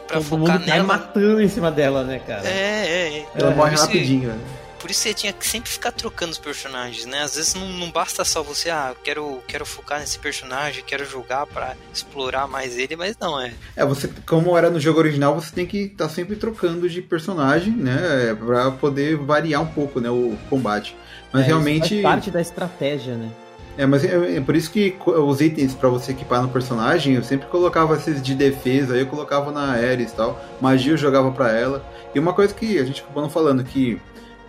pra Todo focar mundo nela. matando em cima dela, né, cara? É, é. é. Ela morre rapidinho, né? Por isso você tinha que sempre ficar trocando os personagens, né? Às vezes não, não basta só você, ah, quero, quero focar nesse personagem, quero jogar para explorar mais ele, mas não é. É, você, como era no jogo original, você tem que estar tá sempre trocando de personagem, né? Pra poder variar um pouco, né, o combate. Mas é, realmente. Isso faz parte da estratégia, né? É, mas é, é, por isso que os itens para você equipar no personagem, eu sempre colocava esses de defesa, aí eu colocava na Ares e tal. Magia eu jogava para ela. E uma coisa que a gente acabou não falando, que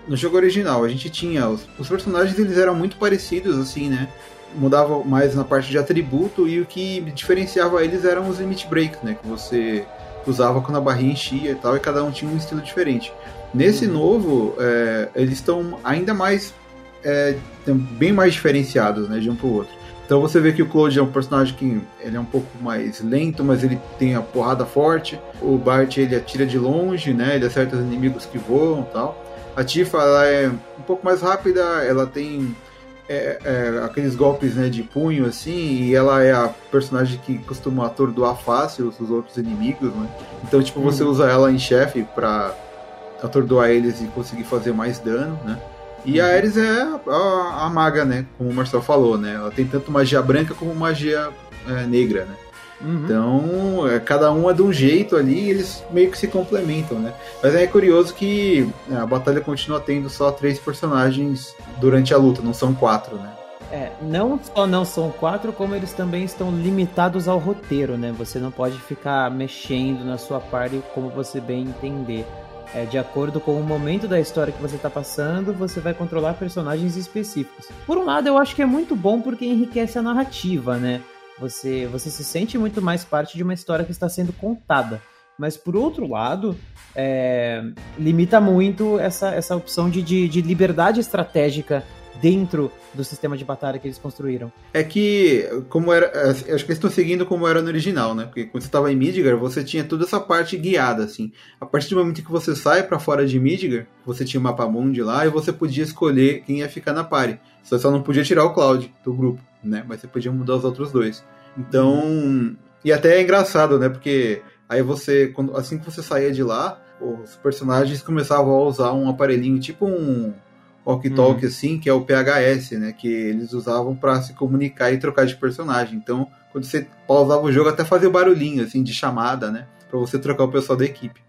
no jogo original a gente tinha os, os, personagens eles eram muito parecidos assim né mudava mais na parte de atributo e o que diferenciava eles eram os limit breaks né que você usava quando a barrinha enchia e tal e cada um tinha um estilo diferente nesse uhum. novo é, eles estão ainda mais é, bem mais diferenciados né de um para o outro então você vê que o Claude é um personagem que ele é um pouco mais lento, mas ele tem a porrada forte. O Bart ele atira de longe, né? Ele acerta os inimigos que voam, tal. A Tifa ela é um pouco mais rápida, ela tem é, é, aqueles golpes né, de punho assim, e ela é a personagem que costuma atordoar fácil os outros inimigos, né? Então, tipo, você uhum. usa ela em chefe pra atordoar eles e conseguir fazer mais dano, né? E uhum. a Ares é a, a, maga, né? Como o Marcel falou, né? Ela tem tanto magia branca como magia é, negra, né? Uhum. Então, é, cada um é de um jeito ali e eles meio que se complementam, né? Mas é curioso que né, a batalha continua tendo só três personagens durante a luta, não são quatro, né? É, não só não são quatro, como eles também estão limitados ao roteiro, né? Você não pode ficar mexendo na sua parte como você bem entender. É, de acordo com o momento da história que você está passando, você vai controlar personagens específicos. Por um lado, eu acho que é muito bom porque enriquece a narrativa, né? Você, você se sente muito mais parte de uma história que está sendo contada. Mas por outro lado, é, limita muito essa, essa opção de, de, de, liberdade estratégica dentro do sistema de batalha que eles construíram. É que, como era. É, acho que eles estão seguindo como era no original, né? Porque quando você estava em Midgar, você tinha toda essa parte guiada, assim. A partir do momento que você sai para fora de Midgar, você tinha o mapa mundi lá e você podia escolher quem ia ficar na party. Só não podia tirar o Cloud do grupo, né? Mas você podia mudar os outros dois. Então. E até é engraçado, né? Porque aí você, quando, assim que você saía de lá, os personagens começavam a usar um aparelhinho tipo um walkie-talkie, uhum. assim, que é o PHS, né? Que eles usavam para se comunicar e trocar de personagem. Então, quando você pausava o jogo, até fazia o barulhinho, assim, de chamada, né? Pra você trocar o pessoal da equipe.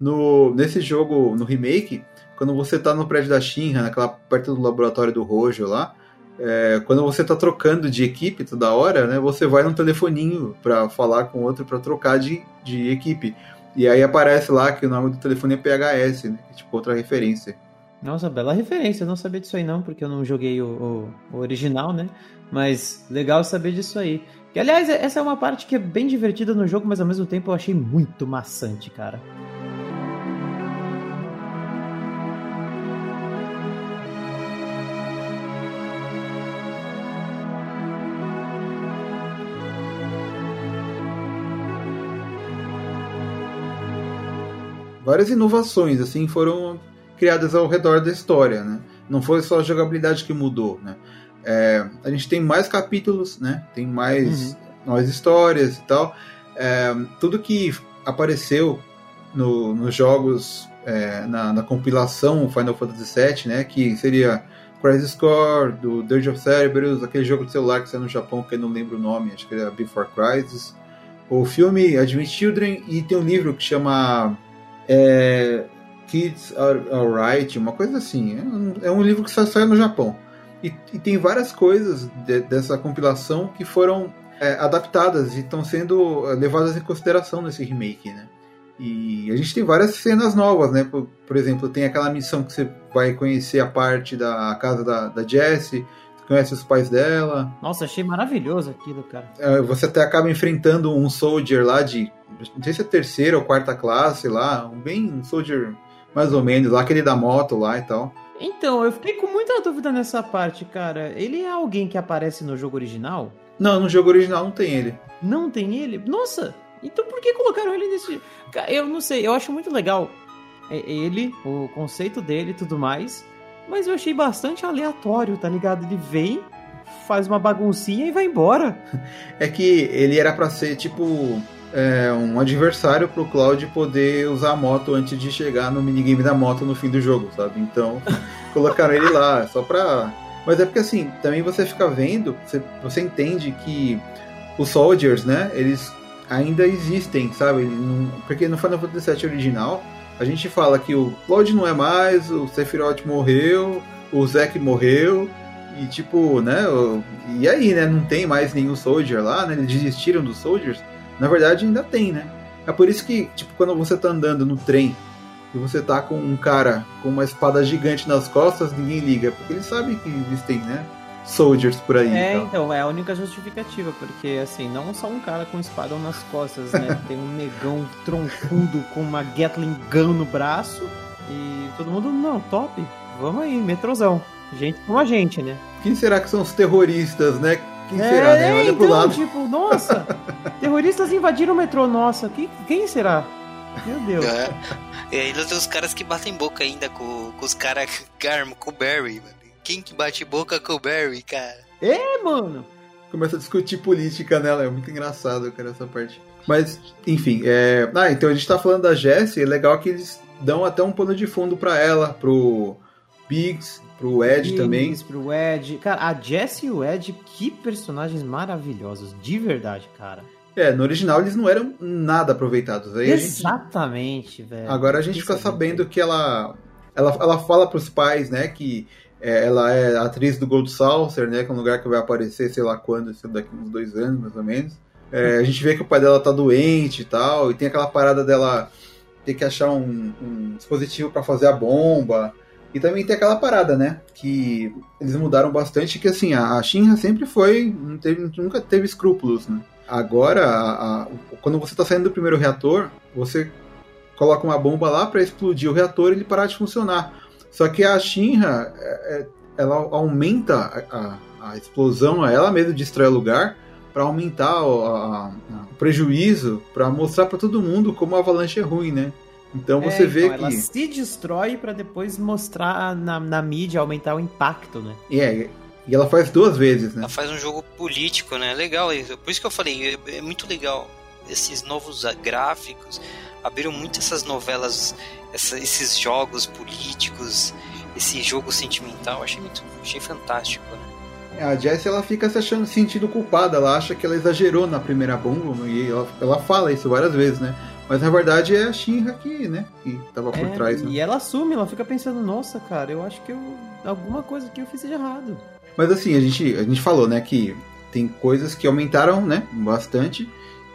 No, nesse jogo, no remake, quando você tá no prédio da Shinra, naquela perto do laboratório do Rojo lá, é, quando você tá trocando de equipe toda hora, né? Você vai no telefoninho para falar com outro para trocar de, de equipe. E aí aparece lá que o nome do telefone é PHS, né? É tipo outra referência. Nossa, bela referência. Eu não sabia disso aí não, porque eu não joguei o, o, o, original, né? Mas legal saber disso aí. Que, aliás, essa é uma parte que é bem divertida no jogo, mas ao mesmo tempo eu achei muito maçante, cara. Várias inovações assim foram criadas ao redor da história, né? Não foi só a jogabilidade que mudou, né? É, a gente tem mais capítulos, né? Tem mais, uhum. mais histórias e tal. É, tudo que apareceu no, nos jogos é, na, na, compilação Final Fantasy VII, né? Que seria Crisis Core, do Dirge of Cerberus, aquele jogo de celular que saiu no Japão que eu não lembro o nome, acho que era Before Crisis. O filme Advent Children e tem um livro que chama é, Kids Are Alright, uma coisa assim. É um, é um livro que só sai no Japão. E, e tem várias coisas de, dessa compilação que foram é, adaptadas e estão sendo é, levadas em consideração nesse remake, né? E a gente tem várias cenas novas, né? Por, por, exemplo, tem aquela missão que você vai conhecer a parte da casa da, da Jessie, conhece os pais dela. Nossa, achei maravilhoso aquilo, cara. É, você até acaba enfrentando um soldier lá de. Não sei se é terceira ou quarta classe lá, um bem um soldier mais ou menos, lá aquele da moto lá e tal. Então, eu fiquei com muita dúvida nessa parte, cara. Ele é alguém que aparece no jogo original? Não, no jogo original não tem ele. Não tem ele? Nossa! Então por que colocaram ele nesse. Eu não sei, eu acho muito legal é, ele, o conceito dele e tudo mais. Mas eu achei bastante aleatório, tá ligado? Ele vem, faz uma baguncinha e vai embora. É que ele era para ser tipo é, um adversário pro Cloud poder usar a moto antes de chegar no minigame da moto no fim do jogo, sabe? Então, colocaram ele lá, só pra. Mas é porque assim, também você fica vendo, você, você entende que os Soldiers, né, eles ainda existem, sabe? Não, porque no Final Fantasy VII original, a gente fala que o Cloud não é mais, o Sephiroth morreu, o Zack morreu, e tipo, né? E aí, né? Não tem mais nenhum Soldier lá, né? Eles desistiram dos Soldiers. Na verdade, ainda tem, né? É por isso que, tipo, quando você tá andando no trem e você tá com um cara com uma espada gigante nas costas, ninguém liga, porque eles sabem que existem, né? Soldiers por aí. É, então. então, é a única justificativa, porque assim, não só um cara com espadão nas costas, né? Tem um negão troncudo com uma Gatling Gun no braço e todo mundo, não, top, vamos aí, metrozão. Gente como a gente, né? Quem será que são os terroristas, né? Quem é, será, né? Olha então, pro lado. tipo, nossa, terroristas invadiram o metrô, nossa, que, quem será? Meu Deus. É. E ainda tem os caras que batem boca ainda com, com os caras com o Barry, mano. Quem que bate boca com o Barry, cara? É, mano. Começa a discutir política nela, é muito engraçado, cara, essa parte. Mas, enfim, é... Ah, então a gente tá falando da Jessie, é legal que eles dão até um pano de fundo para ela, pro Biggs, pro Ed Biggs, também. pro Ed. Cara, a Jessie e o Ed, que personagens maravilhosos, de verdade, cara. É, no original eles não eram nada aproveitados. Aí Exatamente, gente... velho. Agora a gente fica sabendo que ela, ela, ela fala pros pais, né, que é, ela é atriz do Gold Saucer, né, que é um lugar que vai aparecer, sei lá quando, daqui uns dois anos, mais ou menos. É, a gente vê que o pai dela tá doente e tal, e tem aquela parada dela ter que achar um, um dispositivo para fazer a bomba. E também tem aquela parada, né? Que eles mudaram bastante, que assim, a, a Shinra sempre foi. Teve, nunca teve escrúpulos, né? Agora, a, a, quando você está saindo do primeiro reator, você coloca uma bomba lá para explodir o reator e ele parar de funcionar. Só que a Shinra, é, é, ela aumenta a, a, a explosão, ela mesmo destrói o lugar para aumentar o, a, o prejuízo, para mostrar para todo mundo como a avalanche é ruim, né? Então é, você é, vê então, que. Ela se destrói para depois mostrar na, na mídia, aumentar o impacto, né? É, e ela faz duas vezes, né? Ela faz um jogo político, né? Legal. Por isso que eu falei, é, é muito legal. Esses novos gráficos abriram muito essas novelas, essa, esses jogos políticos, esse jogo sentimental. Achei muito, achei fantástico, né? É, a Jessie ela fica se achando sentindo culpada, ela acha que ela exagerou na primeira bomba e ela, ela fala isso várias vezes, né? Mas na verdade é a Shinra que, né, que tava por é, trás, né? E ela assume, ela fica pensando, nossa, cara, eu acho que eu alguma coisa que eu fiz de errado. Mas assim, a gente, a gente falou, né, que tem coisas que aumentaram, né, bastante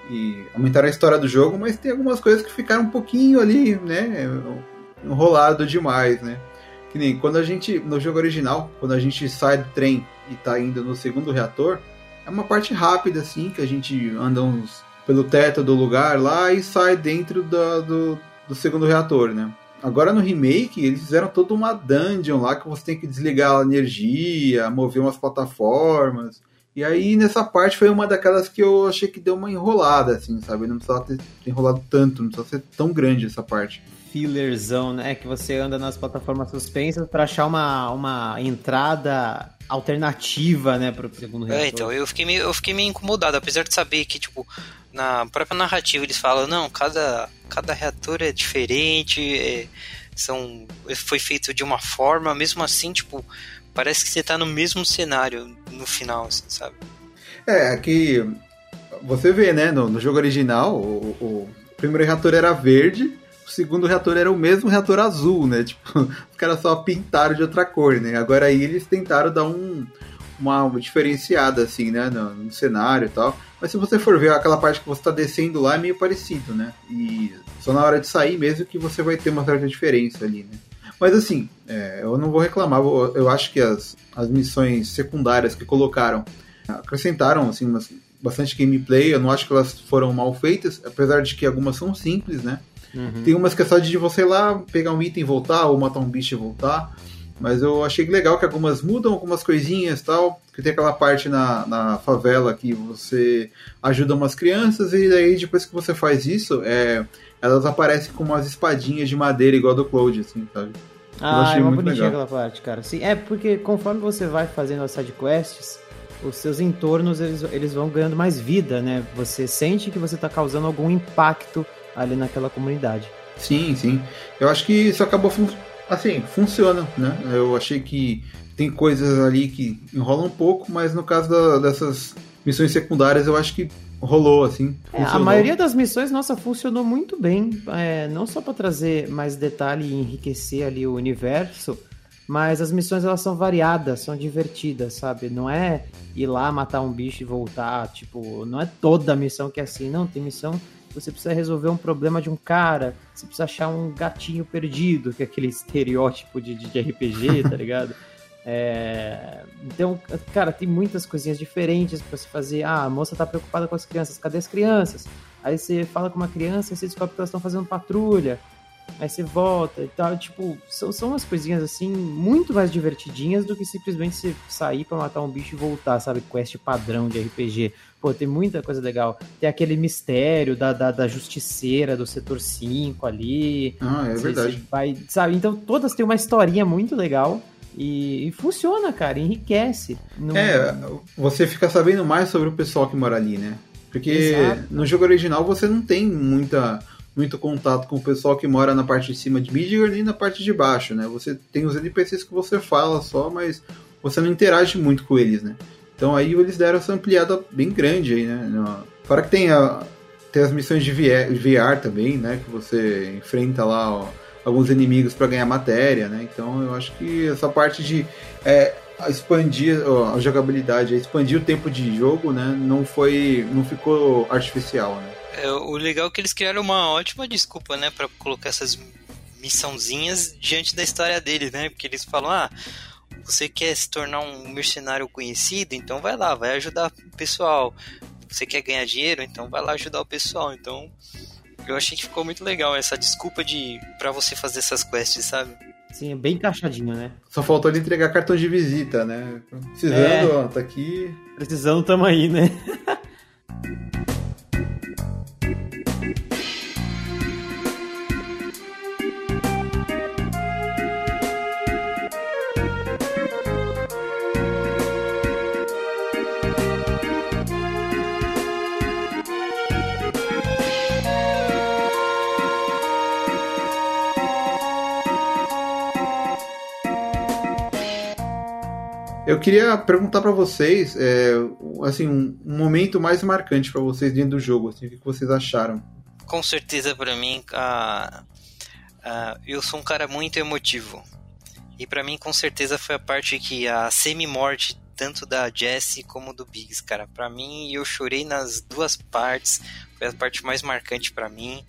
e aumentaram a história do jogo, mas tem algumas coisas que ficaram um pouquinho ali, né, enrolado demais, né? Que nem quando a gente, no jogo original, quando a gente sai do trem e tá indo no segundo reator, é uma parte rápida, assim, que a gente anda uns, pelo teto do lugar lá e sai dentro do, do segundo reator, né? Agora no remake, eles fizeram toda uma dungeon lá que você tem que desligar a energia, mover umas plataformas. E aí nessa parte foi uma daquelas que eu achei que deu uma enrolada, assim, sabe? Não precisava ter enrolado tanto, não precisava ser tão grande essa parte. Fillerzão, né? Que você anda nas plataformas suspensas para achar uma, uma entrada alternativa, né, pro segundo reator. É, então, eu fiquei, meio, eu fiquei meio incomodado, apesar de saber que, tipo, na própria narrativa eles falam, não, cada, cada reator é diferente, é, são, foi feito de uma forma, mesmo assim, tipo, parece que você tá no mesmo cenário no final, assim, sabe? É, aqui você vê, né, no, no jogo original, o, o primeiro reator era verde, o segundo reator era o mesmo reator azul, né? Tipo, os caras só pintaram de outra cor, né? Agora aí eles tentaram dar um, uma diferenciada, assim, né? No, no, cenário e tal. Mas se você for ver aquela parte que você está descendo lá, é meio parecido, né? E só na hora de sair mesmo que você vai ter uma certa diferença ali, né? Mas assim, é, eu não vou reclamar, eu, acho que as, as missões secundárias que colocaram acrescentaram, assim, umas, bastante gameplay. Eu não acho que elas foram mal feitas, apesar de que algumas são simples, né? Uhum. Tem umas questões de você ir lá pegar um item e voltar, ou matar um bicho e voltar. Mas eu achei legal que algumas mudam algumas coisinhas tal. Que tem aquela parte na, na favela que você ajuda umas crianças e daí depois que você faz isso, é, elas aparecem com umas espadinhas de madeira igual do Cloud, assim, sabe? Ah, é uma bonitinha legal. aquela parte, cara. Sim, é porque conforme você vai fazendo as sidequests, os seus entornos eles, eles vão ganhando mais vida, né? Você sente que você está causando algum impacto ali naquela comunidade. Sim, sim. Eu acho que isso acabou fun assim, funciona, né? Eu achei que tem coisas ali que enrolam um pouco, mas no caso da, dessas missões secundárias eu acho que rolou assim. É, a maioria das missões, nossa, funcionou muito bem. É, não só para trazer mais detalhe e enriquecer ali o universo, mas as missões elas são variadas, são divertidas, sabe? Não é ir lá matar um bicho e voltar, tipo, não é toda missão que é assim, não. Tem missão você precisa resolver um problema de um cara, você precisa achar um gatinho perdido, que é aquele estereótipo de, de RPG, tá ligado? É... Então, cara, tem muitas coisinhas diferentes para se fazer. Ah, a moça tá preocupada com as crianças, cadê as crianças? Aí você fala com uma criança e você descobre que elas estão fazendo patrulha. Aí você volta e tal. Tipo, são, são umas coisinhas assim muito mais divertidinhas do que simplesmente você sair para matar um bicho e voltar, sabe? Quest padrão de RPG. Pô, tem muita coisa legal. Tem aquele mistério da, da, da justiceira do setor 5 ali. Ah, é você, verdade. Você vai, sabe? Então todas têm uma historinha muito legal. E, e funciona, cara, enriquece. É, você fica sabendo mais sobre o pessoal que mora ali, né? Porque Exato. no jogo original você não tem muita, muito contato com o pessoal que mora na parte de cima de Midgard nem na parte de baixo, né? Você tem os NPCs que você fala só, mas você não interage muito com eles, né? Então aí eles deram essa ampliada bem grande aí, né? Fora que tem, a, tem as missões de VR, VR também, né? Que você enfrenta lá ó, alguns inimigos para ganhar matéria, né? Então eu acho que essa parte de é, expandir a jogabilidade, expandir o tempo de jogo, né? Não foi, não ficou artificial, né? É, o legal é que eles criaram uma ótima desculpa, né, para colocar essas missãozinhas diante da história deles, né? Porque eles falam, ah, você quer se tornar um mercenário conhecido, então vai lá, vai ajudar o pessoal. Você quer ganhar dinheiro, então vai lá ajudar o pessoal. Então, eu achei que ficou muito legal essa desculpa de para você fazer essas quests, sabe? Sim, é bem encaixadinho, né? Só faltou ele entregar cartão de visita, né? Precisando, é. ó, tá aqui. Precisando, tamo aí, né? Eu queria perguntar para vocês, é, assim, um, momento mais marcante para vocês dentro do jogo, assim, o que vocês acharam? Com certeza para mim, a, a, eu sou um cara muito emotivo. E para mim, com certeza, foi a parte que a semi-morte tanto da Jessie como do Biggs, cara. Para mim, eu chorei nas duas partes. Foi a parte mais marcante para mim.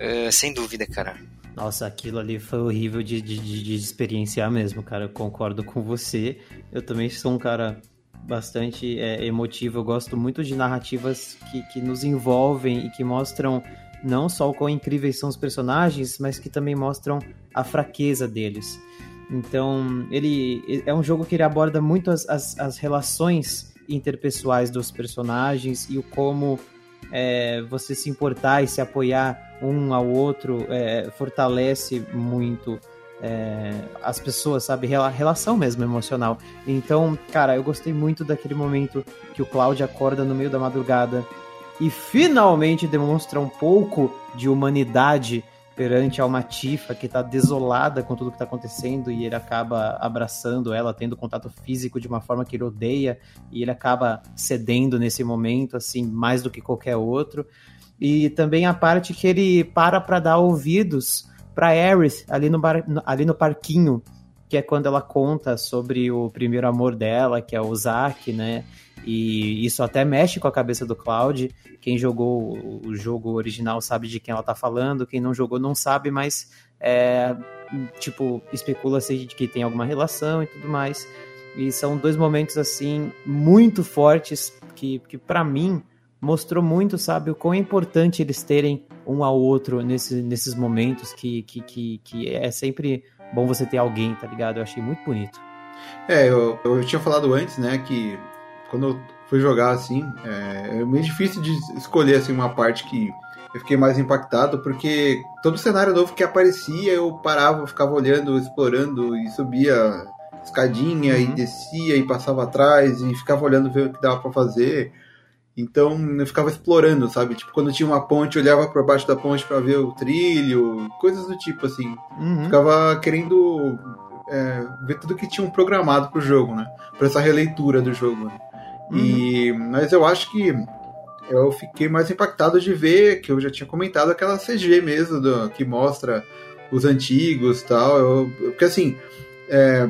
Uh, sem dúvida, cara. Nossa, aquilo ali foi horrível de, de, de, experienciar mesmo, cara. Eu concordo com você. Eu também sou um cara bastante é, emotivo. Eu gosto muito de narrativas que, que nos envolvem e que mostram não só o quão incríveis são os personagens, mas que também mostram a fraqueza deles. Então, ele é um jogo que ele aborda muito as, as, as relações interpessoais dos personagens e o como é, você se importar e se apoiar um ao outro é, fortalece muito é, as pessoas, sabe? Relação mesmo emocional. Então, cara, eu gostei muito daquele momento que o Cloud acorda no meio da madrugada e finalmente demonstra um pouco de humanidade perante a uma Tifa que tá desolada com tudo que tá acontecendo e ele acaba abraçando ela, tendo contato físico de uma forma que ele odeia e ele acaba cedendo nesse momento, assim, mais do que qualquer outro. E também a parte que ele para para dar ouvidos para Aerith ali no, bar, ali no parquinho, que é quando ela conta sobre o primeiro amor dela, que é o Zack, né? E isso até mexe com a cabeça do Cloud. Quem jogou o jogo original sabe de quem ela tá falando, quem não jogou não sabe, mas é, tipo, especula-se de que tem alguma relação e tudo mais. E são dois momentos assim muito fortes que, que para mim mostrou muito, sabe, o quão importante eles terem um ao outro nesse, nesses momentos que, que, que, que é sempre bom você ter alguém, tá ligado? Eu achei muito bonito. É, eu, eu tinha falado antes, né, que quando eu fui jogar assim, é, é meio difícil de escolher assim uma parte que eu fiquei mais impactado, porque todo cenário novo que aparecia eu parava, ficava olhando, explorando e subia escadinha uhum. e descia e passava atrás e ficava olhando ver o que dava para fazer. Então eu ficava explorando, sabe? Tipo, quando tinha uma ponte, eu olhava para baixo da ponte para ver o trilho, coisas do tipo assim. Uhum. Ficava querendo é, ver tudo que tinham programado pro jogo, né? Pra essa releitura do jogo. Né? Uhum. E, mas eu acho que eu fiquei mais impactado de ver, que eu já tinha comentado, aquela CG mesmo, do, que mostra os antigos tal. Eu, porque assim, é,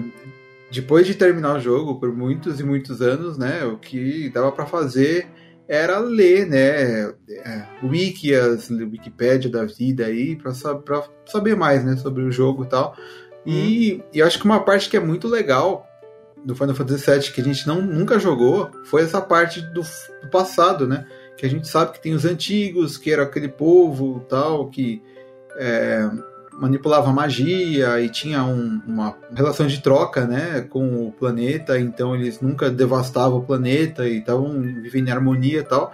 depois de terminar o jogo, por muitos e muitos anos, né, o que dava para fazer era ler, né, é, wikias, Wikipédia da vida aí, para saber mais, né, sobre o jogo e tal. E, uhum. e acho que uma parte que é muito legal do Final Fantasy VII que a gente não, nunca jogou foi essa parte do, do, passado, né? Que a gente sabe que tem os antigos, que era aquele povo tal, que é, manipulava magia e tinha um, uma relação de troca, né? Com o planeta, então eles nunca devastavam o planeta e estavam vivendo em harmonia e tal.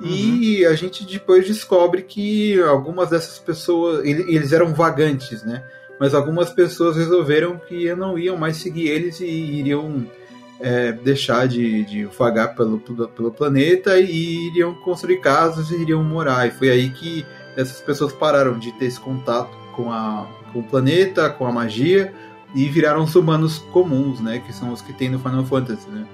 Uhum. E a gente depois descobre que algumas dessas pessoas, eles eram vagantes, né? mas algumas pessoas resolveram que não iam mais seguir eles e iriam é, deixar de, de vagar pelo, pelo planeta e iriam construir casas e iriam morar. E foi aí que essas pessoas pararam de ter esse contato com, a, com o planeta, com a magia e viraram os humanos comuns, né? Que são os que tem no Final Fantasy, né?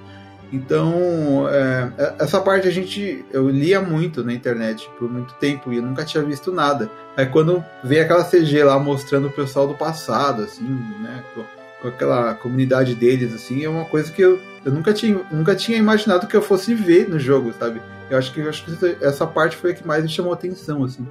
Então, é, é, essa parte a gente. Eu lia muito na internet por muito tempo e eu nunca tinha visto nada. Aí quando veio aquela CG lá mostrando o pessoal do passado, assim, né? Com, com aquela comunidade deles, assim, é uma coisa que eu, eu nunca, tinha, nunca tinha imaginado que eu fosse ver no jogo, sabe? Eu acho que, eu acho que essa parte foi a que mais me chamou atenção, assim.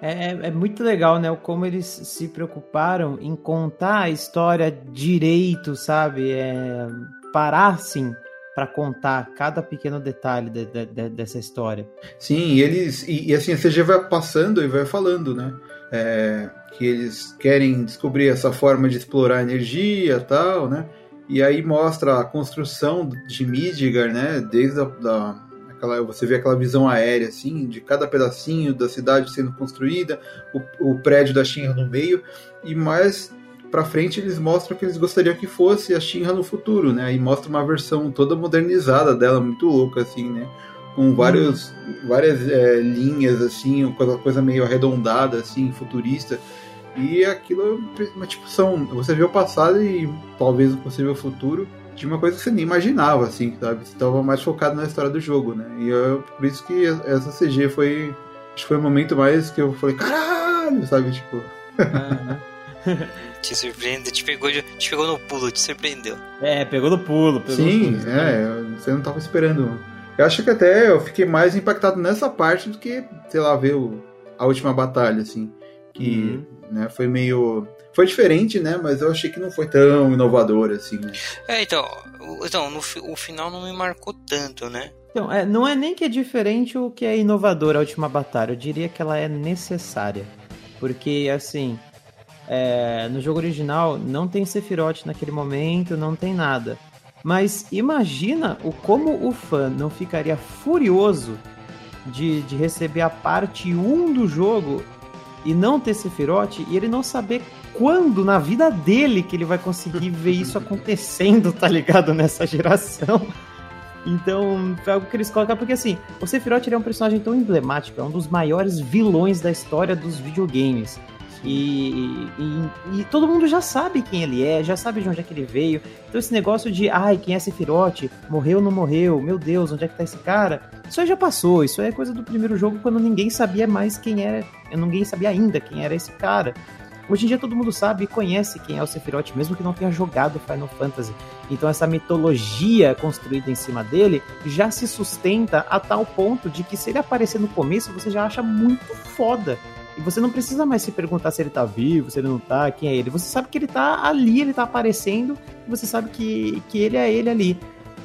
É, é, muito legal, né? Como eles se preocuparam em contar a história direito, sabe? É, parar, assim, para contar cada pequeno detalhe de, de, de, dessa história. Sim, e eles e, e, assim a CG vai passando e vai falando, né? É, que eles querem descobrir essa forma de explorar energia, tal, né? E aí mostra a construção de Midgar, né? Desde a, da, aquela, você vê aquela visão aérea assim de cada pedacinho da cidade sendo construída, o, o prédio da Shinra no meio e mais para frente eles mostram que eles gostariam que fosse a Shinra no futuro, né? E mostra uma versão toda modernizada dela, muito louca assim, né? Com vários, hum. várias é, linhas assim, coisa, coisa meio arredondada assim, futurista. E aquilo, tipo, são, você vê o passado e talvez o possível futuro de uma coisa que você nem imaginava, assim, sabe? Você estava mais focado na história do jogo, né? E eu, por isso que essa CG foi, acho que foi o momento mais que eu falei, caralho, sabe? Tipo. Uhum. te surpreendeu, te pegou, te pegou no pulo, te surpreendeu. É, pegou no pulo. Pegou Sim, no pulo, é, você não tava esperando. Eu acho que até eu fiquei mais impactado nessa parte do que, sei lá, ver o, a última batalha, assim. Que uhum. né, foi meio. Foi diferente, né? Mas eu achei que não foi tão inovador, assim, né? É, então, então no, o final não me marcou tanto, né? Então, é, não é nem que é diferente o que é inovador a última batalha, eu diria que ela é necessária. Porque, assim, é, no jogo original não tem Sephiroth naquele momento, não tem nada. Mas imagina o como o fã não ficaria furioso de, de receber a parte 1 do jogo e não ter Sephiroth e ele não saber quando na vida dele que ele vai conseguir ver isso acontecendo, tá ligado? Nessa geração. Então, foi algo que eles colocam, porque assim, o Sephiroth é um personagem tão emblemático, é um dos maiores vilões da história dos videogames. E, e, e, todo mundo já sabe quem ele é, já sabe de onde é que ele veio. Então esse negócio de, ai, quem é Sephiroth? Morreu ou não morreu? Meu Deus, onde é que tá esse cara? Isso aí já passou, isso aí é coisa do primeiro jogo quando ninguém sabia mais quem era, ninguém sabia ainda quem era esse cara. Hoje em dia todo mundo sabe e conhece quem é o Sephiroth, mesmo que não tenha jogado Final Fantasy. Então essa mitologia construída em cima dele já se sustenta a tal ponto de que se ele aparecer no começo, você já acha muito foda. E você não precisa mais se perguntar se ele tá vivo, se ele não tá, quem é ele. Você sabe que ele tá ali, ele tá aparecendo, e você sabe que, que ele é ele ali.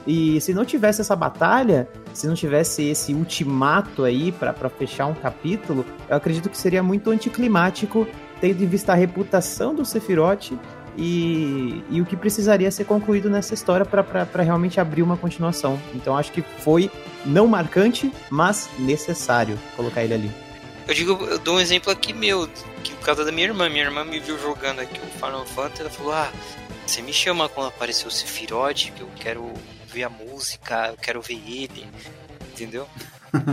E se não tivesse essa batalha, se não tivesse esse ultimato aí para fechar um capítulo, eu acredito que seria muito anticlimático, tendo em vista a reputação do Sephiroth e, e o que precisaria ser concluído nessa história para realmente abrir uma continuação. Então acho que foi não marcante, mas necessário colocar ele ali. Eu digo, eu dou um exemplo aqui meu, que por causa da minha irmã. Minha irmã me viu jogando aqui o Final Fantasy, ela falou: "Ah, você me chama quando aparecer o Sephiroth, que eu quero ver a música, eu quero ver ele". Entendeu?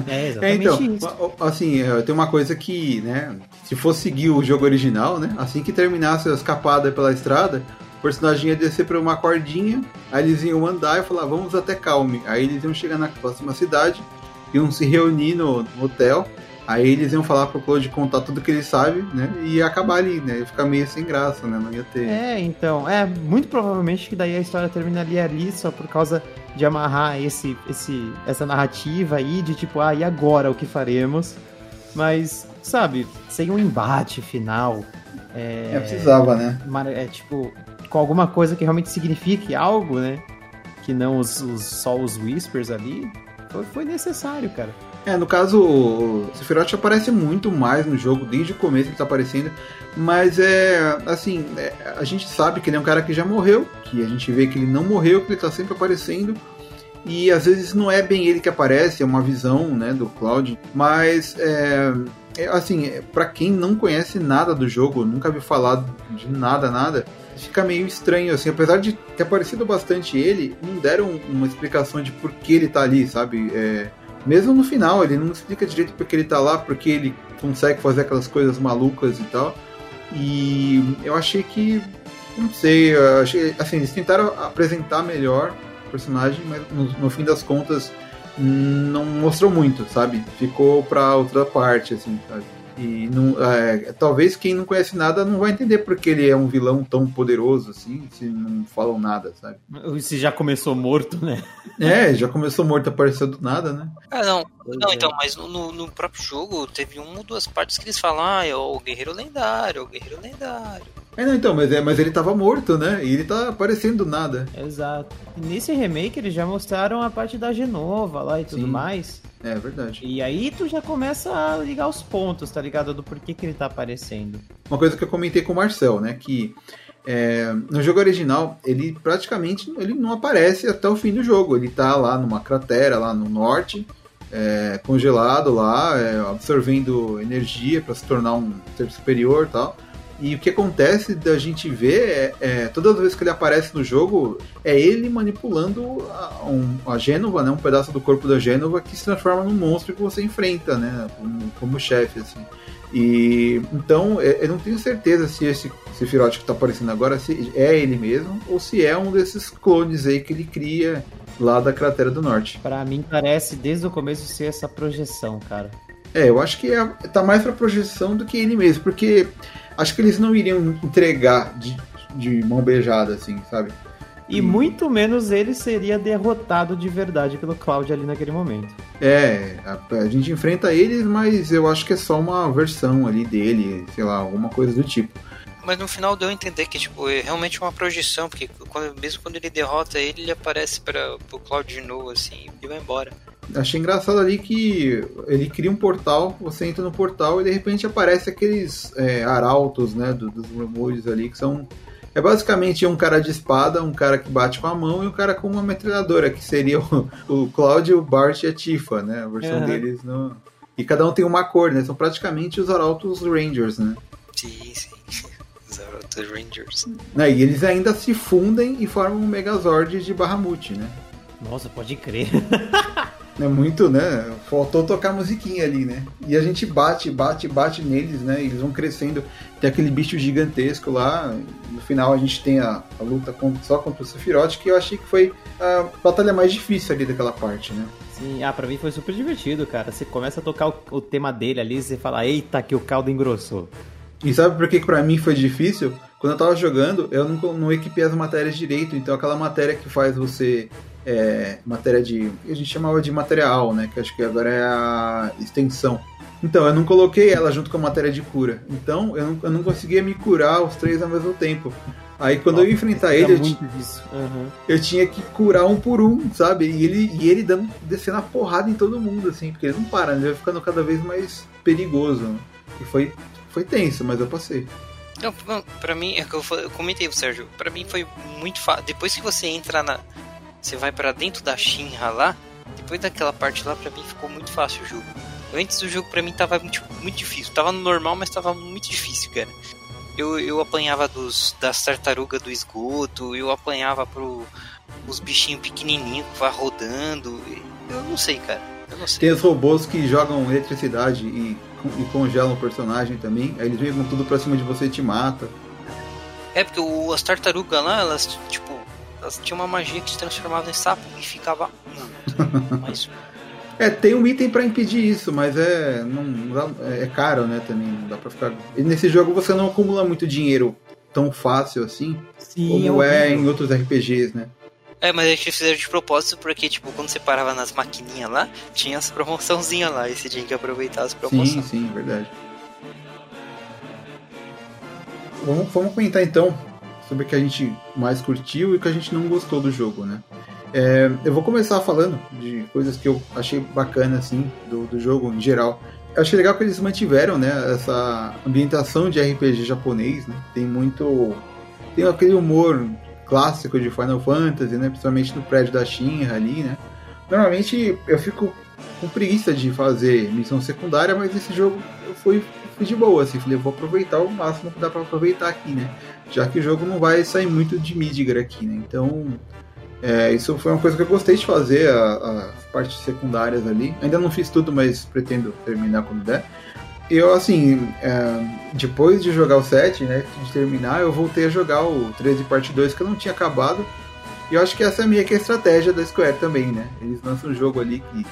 É, exatamente é, então, isso. assim, tem uma coisa que, né, se fosse seguir o jogo original, né, assim que terminasse a escapada pela estrada, o personagem ia descer por uma cordinha, aí eles iam andar e falar, vamos até Calme. Aí eles iam chegar na próxima cidade, iam se reunir no, no hotel, Aí eles iam falar pro Claude contar tudo que ele sabe, né? E ia acabar ali, né? Ia ficar meio sem graça, né? Não ia ter. É, então. É, muito provavelmente que daí a história terminaria ali só por causa de amarrar esse, esse, essa narrativa aí de tipo, ah, e agora o que faremos? Mas, sabe, sem um embate final. É, é precisava, né? É tipo, com alguma coisa que realmente signifique algo, né? Que não os, os só os whispers ali. Foi, foi necessário, cara. É, no caso, o Sephiroth aparece muito mais no jogo, desde o começo ele tá aparecendo, mas é assim, é, a gente sabe que ele é um cara que já morreu, que a gente vê que ele não morreu, que ele tá sempre aparecendo, e às vezes não é bem ele que aparece, é uma visão, né, do Cloud, mas é, é assim, é, para quem não conhece nada do jogo, nunca viu falar de nada, nada, fica meio estranho, assim, apesar de ter aparecido bastante ele, não deram uma explicação de por que ele tá ali, sabe? É, mesmo no final, ele não explica direito porque ele tá lá, porque ele consegue fazer aquelas coisas malucas e tal. E eu achei que. Não sei, achei, assim, eles tentaram apresentar melhor o personagem, mas no, no fim das contas não mostrou muito, sabe? Ficou pra outra parte, assim, sabe? E não, é, talvez quem não conhece nada não vai entender porque ele é um vilão tão poderoso assim, se não falam nada, sabe? Se já começou morto, né? É, já começou morto, apareceu do nada, né? Ah, não. não, é. então, mas no, no, próprio jogo teve uma ou duas partes que eles falam, ah, é o guerreiro lendário, é o guerreiro lendário. É, não, então, mas, é, mas ele tava morto, né? E ele tá aparecendo do nada. Exato. E nesse remake eles já mostraram a parte da Genova lá e tudo Sim. mais. É verdade. E aí tu já começa a ligar os pontos, tá ligado? Do porquê que ele tá aparecendo. Uma coisa que eu comentei com o Marcel, né? Que é, no jogo original, ele praticamente ele não aparece até o fim do jogo. Ele tá lá numa cratera, lá no norte, é, congelado lá, é, absorvendo energia para se tornar um ser superior e tal. E o que acontece da gente ver é, é todas as vezes que ele aparece no jogo, é ele manipulando a, um, a Gênova, né, um pedaço do corpo da Gênova que se transforma num monstro que você enfrenta, né, como, como chefe, assim. E então eu não tenho certeza se esse Sephiroth que está aparecendo agora se é ele mesmo ou se é um desses clones aí que ele cria lá da cratera do norte. Para mim parece desde o começo ser essa projeção, cara. É, eu acho que é, tá mais pra projeção do que ele mesmo, porque acho que eles não iriam entregar de, de mão beijada, assim, sabe? E muito menos ele seria derrotado de verdade pelo Cloud ali naquele momento. É, a, a, gente enfrenta eles, mas eu acho que é só uma versão ali dele, sei lá, alguma coisa do tipo. Mas no final deu a entender que tipo, é realmente uma projeção, porque quando, mesmo quando ele derrota ele, ele aparece para o Cloud de novo assim e vai embora. Achei engraçado ali que ele cria um portal, você entra no portal e de repente aparece aqueles é, arautos, né, do, dos rumores ali, que são é basicamente um cara de espada, um cara que bate com a mão e um cara com uma metralhadora, que seria o, o Cláudio, o Bart e a Tifa, né? A versão uhum. deles no. E cada um tem uma cor, né? São praticamente os Arautos Rangers, né? Sim, sim. Os Arautos Rangers. Né? E eles ainda se fundem e formam um Megazord de Bahamut, né? Nossa, pode crer. É muito, né? Faltou tocar musiquinha ali, né? E a gente bate, bate, bate neles, né? Eles vão crescendo. Tem aquele bicho gigantesco lá. No final a gente tem a, a luta contra, só contra o Sephiroth, que eu achei que foi a batalha mais difícil ali daquela parte, né? Sim, ah, pra mim foi super divertido, cara. Você começa a tocar o, o tema dele ali, você fala, eita, que o caldo engrossou. E sabe por que pra mim foi difícil? Quando eu tava jogando, eu não, não equipei as matérias direito, então aquela matéria que faz você é, matéria de. a gente chamava de material, né? Que acho que agora é a extensão. Então, eu não coloquei ela junto com a matéria de cura. Então, eu não, eu não conseguia me curar os três ao mesmo tempo. Aí, quando Nossa, eu ia enfrentar ele, eu, uhum. eu, tinha que curar um por um, sabe? E ele, e ele dando, descendo a porrada em todo mundo, assim, porque ele não para, né? ele vai ficando cada vez mais perigoso. Né? E foi, foi tenso, mas eu passei. Não, pra mim, é que eu, eu comentei Sérgio, pra mim foi muito fácil. Depois que você entra na, você vai para dentro da Shinra lá, depois daquela parte lá, para mim ficou muito fácil o jogo. Antes do jogo para mim tava muito, muito difícil. Tava no normal, mas tava muito difícil, cara. Eu, eu apanhava dos, das tartarugas do esgoto, eu apanhava pro os bichinhos pequenininhos que vai rodando. Eu não sei, cara. Eu não sei. Tem os robôs que jogam eletricidade e, e congelam o personagem também. Aí eles vêm com tudo pra cima de você e te mata. É, porque o, as tartarugas lá, elas, tipo, elas tinham uma magia que se transformava em sapo e ficava muito. Mas... É, tem um item para impedir isso, mas é não é caro, né, também, não dá para ficar. E nesse jogo você não acumula muito dinheiro tão fácil assim, Sim, como é, é em outros RPGs, né? É, mas eles fizeram de propósito porque, tipo, quando você parava nas maquininhas lá, tinha as promoçãozinhas lá e você tinha que aproveitar as promoções. Sim, sim, verdade. Vamos, vamos comentar então sobre o que a gente mais curtiu e o que a gente não gostou do jogo, né? É, eu vou começar falando de coisas que eu achei bacana, assim, do, do jogo em geral. Eu achei legal que eles mantiveram, né, essa ambientação de RPG japonês, né? Tem muito... Tem aquele humor clássico de Final Fantasy, né? Principalmente no prédio da Shinra ali, né? Normalmente eu fico com preguiça de fazer missão secundária, mas esse jogo eu fui, fui de boa, assim, falei, vou aproveitar o máximo que dá para aproveitar aqui, né? Já que o jogo não vai sair muito de Midgar aqui, né? Então, é, isso foi uma coisa que eu gostei de fazer, as partes secundárias ali. Ainda não fiz tudo, mas pretendo terminar quando der. Eu, assim, é, depois de jogar o 7, né, de terminar, eu voltei a jogar o 13 parte 2, que eu não tinha acabado. E eu acho que essa é meio que a estratégia da Square também, né? Eles lançam um jogo ali que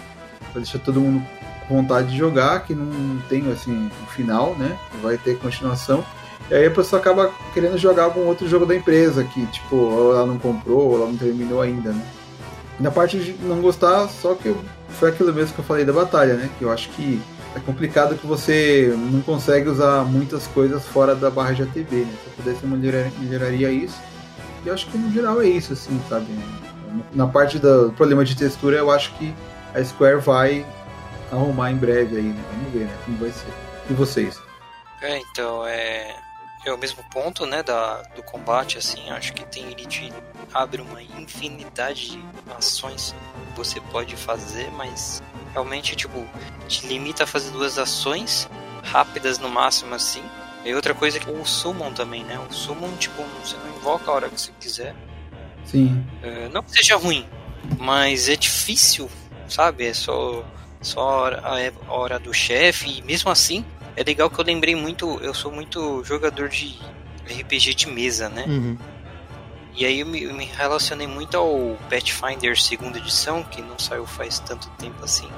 deixa todo mundo com vontade de jogar, que não tem, assim, um final, né? Vai ter continuação. E aí a pessoa acaba querendo jogar algum outro jogo da empresa, que, tipo, ou ela não comprou, ou ela não terminou ainda, né? Na parte de não gostar, só que eu, foi aquilo mesmo que eu falei da batalha, né? Que eu acho que é complicado que você não consegue usar muitas coisas fora da barra de ATB, né? Se eu pudesse melhorar, melhoraria isso. E eu acho que no geral é isso, assim, sabe? Na parte do problema de textura, eu acho que a Square vai arrumar em breve aí, né? Vamos ver, né? Como vai ser. E vocês? É, então, é é o mesmo ponto, né, da, do combate, assim, acho que tem ele te abre uma infinidade de ações que você pode fazer, mas realmente, tipo, te limita a fazer duas ações rápidas no máximo, assim. E outra coisa é que o Summon também, né, o Summon, tipo, você não invoca a hora que você quiser. Sim. É, não que seja ruim, mas é difícil, sabe, é só, só a hora, a hora do chefe, e mesmo assim, é legal que eu lembrei muito, eu sou muito jogador de RPG de mesa, né? Uhum. E aí eu me, eu me, relacionei muito ao Pathfinder segunda edição, que não saiu faz tanto tempo assim.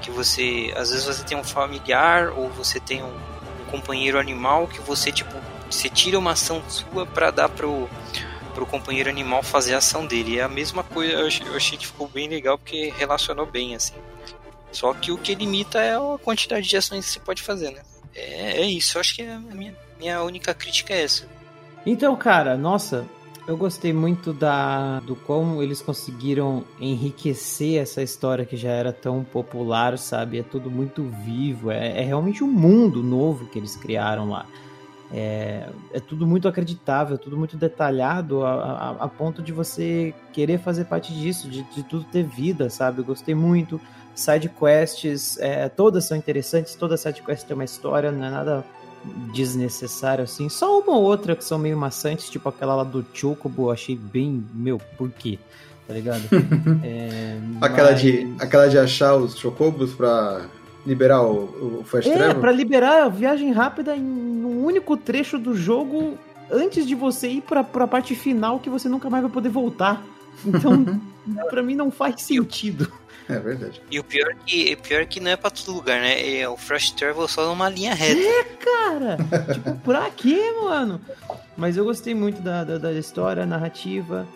Que você, às vezes você tem um familiar ou você tem um, um companheiro animal que você, tipo, você tira uma ação sua para dar pro, pro companheiro animal fazer a ação dele. É a mesma coisa, eu achei, que ficou bem legal porque relacionou bem, assim. Só que o que limita é a quantidade de ações que você pode fazer, né? É, é isso, eu acho que a minha, minha única crítica é essa. Então, cara, nossa, eu gostei muito da do como eles conseguiram enriquecer essa história que já era tão popular, sabe? É tudo muito vivo, é, é realmente um mundo novo que eles criaram lá. É, é tudo muito acreditável, tudo muito detalhado, a, a, a, ponto de você querer fazer parte disso, de, de tudo ter vida, sabe? Eu gostei muito side quests, é, todas são interessantes, toda side quest tem uma história, não é nada desnecessário assim. Só uma ou outra que são meio maçantes, tipo aquela lá do Chocobo, achei bem, meu, por quê? Tá ligado? é, aquela, mas... de, aquela de achar os Chocobos pra liberar o, o Fast é, Travel? É, pra liberar a viagem rápida em um único trecho do jogo antes de você ir pra, pra parte final que você nunca mais vai poder voltar. Então, pra mim não faz sentido. É verdade. E o pior que, pior que não é pra todo lugar, né? É o Fast Travel só numa linha reta. É, cara! tipo, pra quê, mano? Mas eu gostei muito da, da, da história, narrativa.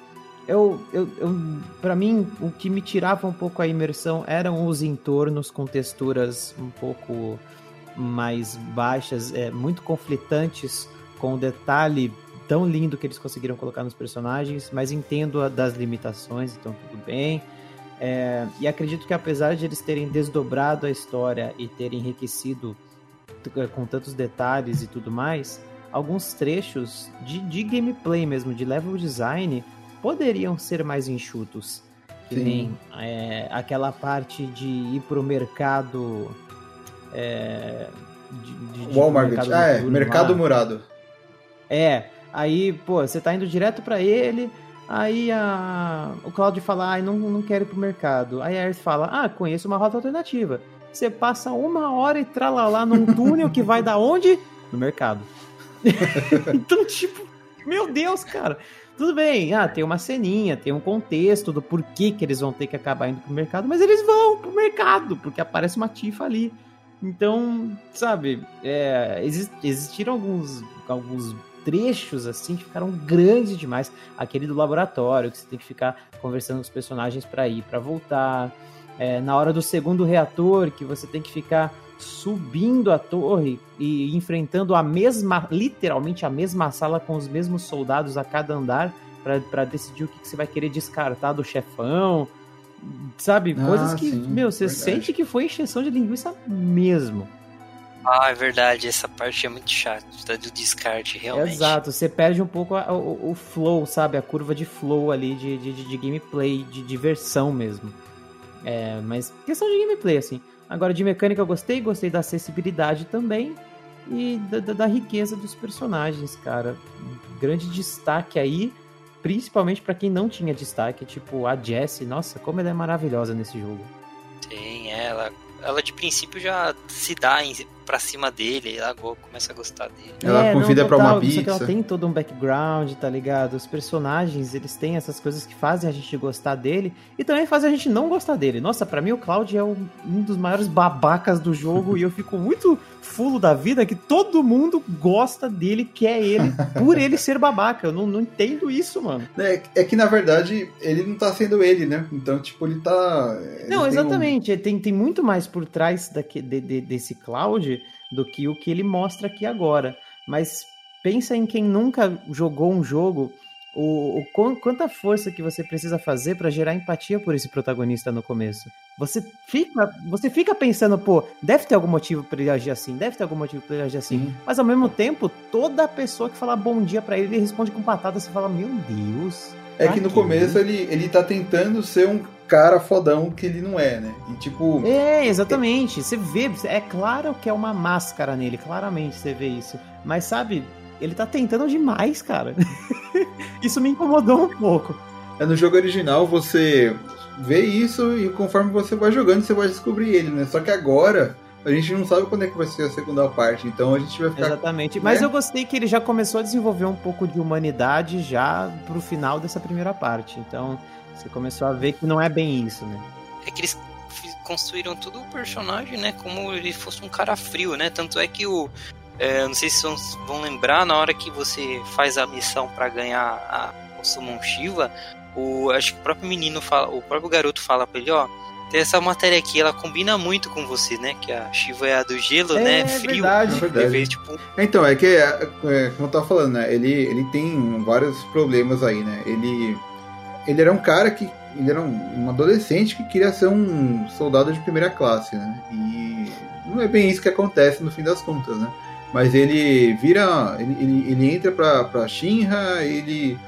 Eu, eu, eu, pra mim, o que me tirava um pouco a imersão eram os entornos com texturas um pouco mais baixas, é, muito conflitantes, com o detalhe tão lindo que eles conseguiram colocar nos personagens, mas entendo das limitações, então tudo bem. É, e acredito que apesar de eles terem desdobrado a história e terem enriquecido com tantos detalhes e tudo mais, alguns trechos de, de gameplay mesmo, de level design, poderiam ser mais enxutos. Que nem é, aquela parte de ir pro mercado. É, de, de, Walmart, mercado ah, é, mercado lá. murado. É, aí, pô, você tá indo direto para ele, Aí a... o Claudio fala, ah, não, não quero ir pro mercado. Aí a Earth fala, ah, conheço uma rota alternativa. Você passa uma hora e tralalá num túnel que vai da onde? No mercado. então, tipo, meu Deus, cara. Tudo bem, ah, tem uma ceninha, tem um contexto do porquê que eles vão ter que acabar indo pro mercado, mas eles vão pro mercado, porque aparece uma tifa ali. Então, sabe, é, existiram alguns, alguns trechos assim que ficaram grandes demais. Aquele do laboratório, que você tem que ficar conversando com os personagens para ir, para voltar. É, na hora do segundo reator, que você tem que ficar subindo a torre e enfrentando a mesma, literalmente a mesma sala com os mesmos soldados a cada andar para decidir o que, que, você vai querer descartar do chefão. Sabe? Ah, Coisas que, sim, meu, você verdade. sente que foi encheção de linguiça mesmo. Ah, é verdade, essa parte é muito chata, do descarte, realmente. Exato, você perde um pouco a, o, o, flow, sabe? A curva de flow ali, de, de, de gameplay, de diversão mesmo. É, mas questão de gameplay, assim. Agora, de mecânica eu gostei, gostei da acessibilidade também e da, da, da riqueza dos personagens, cara. Grande destaque aí, principalmente para quem não tinha destaque, tipo a Jessie. Nossa, como ela é maravilhosa nesse jogo. Sim, ela, ela de princípio já se dá em pra cima dele, ela começa a gostar dele. Ela É, convida não, pra uma total, pizza. Só que ela tem todo um background, tá ligado? Os personagens, eles têm essas coisas que fazem a gente gostar dele e também fazem a gente não gostar dele. Nossa, pra mim o Cloud é um, um dos maiores babacas do jogo e eu fico muito fulo da vida que todo mundo gosta dele, quer ele, por ele ser babaca. Eu não, não entendo isso, mano. É, é que na verdade ele não tá sendo ele, né? Então, tipo, ele tá. ele Não, tem um- exatamente. Tem, tem muito mais por trás daqui, de- de- desse Cloud do que o que ele mostra aqui agora. Mas pensa em quem nunca jogou um jogo, o, o quan- quanta força que você precisa fazer pra gerar empatia por esse protagonista no começo. Você fica, você fica pensando, pô, deve ter algum motivo pra ele agir assim, deve ter algum motivo pra ele agir assim. Sim. Mas ao mesmo tempo, toda pessoa que fala bom dia pra ele, ele responde com patada, você fala, meu Deus. É que no começo ele, ele tá tentando ser um cara fodão que ele não é, né? E tipo. É, exatamente. Você vê, é claro que é uma máscara nele, claramente você vê isso. Mas sabe, ele tá tentando demais, cara. isso me incomodou um pouco. É no jogo original você vê isso e conforme você vai jogando você vai descobrir ele, né? Só que agora a gente não sabe quando é que vai ser a segunda parte, então a gente vai ficar. Exatamente. Mas né? eu gostei que ele já começou a desenvolver um pouco de humanidade já pro final dessa primeira parte. Então, você começou a ver que não é bem isso, né? É que eles construíram todo o personagem, né? Como ele fosse um cara frio, né? Tanto é que o. é, não sei se vocês vão lembrar, na hora que você faz a missão pra ganhar a, o Summon Shiva, o, acho que o próprio menino fala, o próprio garoto fala pra ele, ó. Tem essa matéria aqui, ela combina muito com você, né? Que a Shiva é a do gelo, É né? Frio. verdade. É verdade. Fez, tipo, Então, é que, é, é, como eu tava falando, né? Ele, ele tem vários problemas aí, né? Ele, ele era um cara que. Ele era um, um adolescente que queria ser um soldado de primeira classe, né? E não é bem isso que acontece no fim das contas, né? Mas ele vira. Ele, ele, ele entra pra, pra Shinra, ele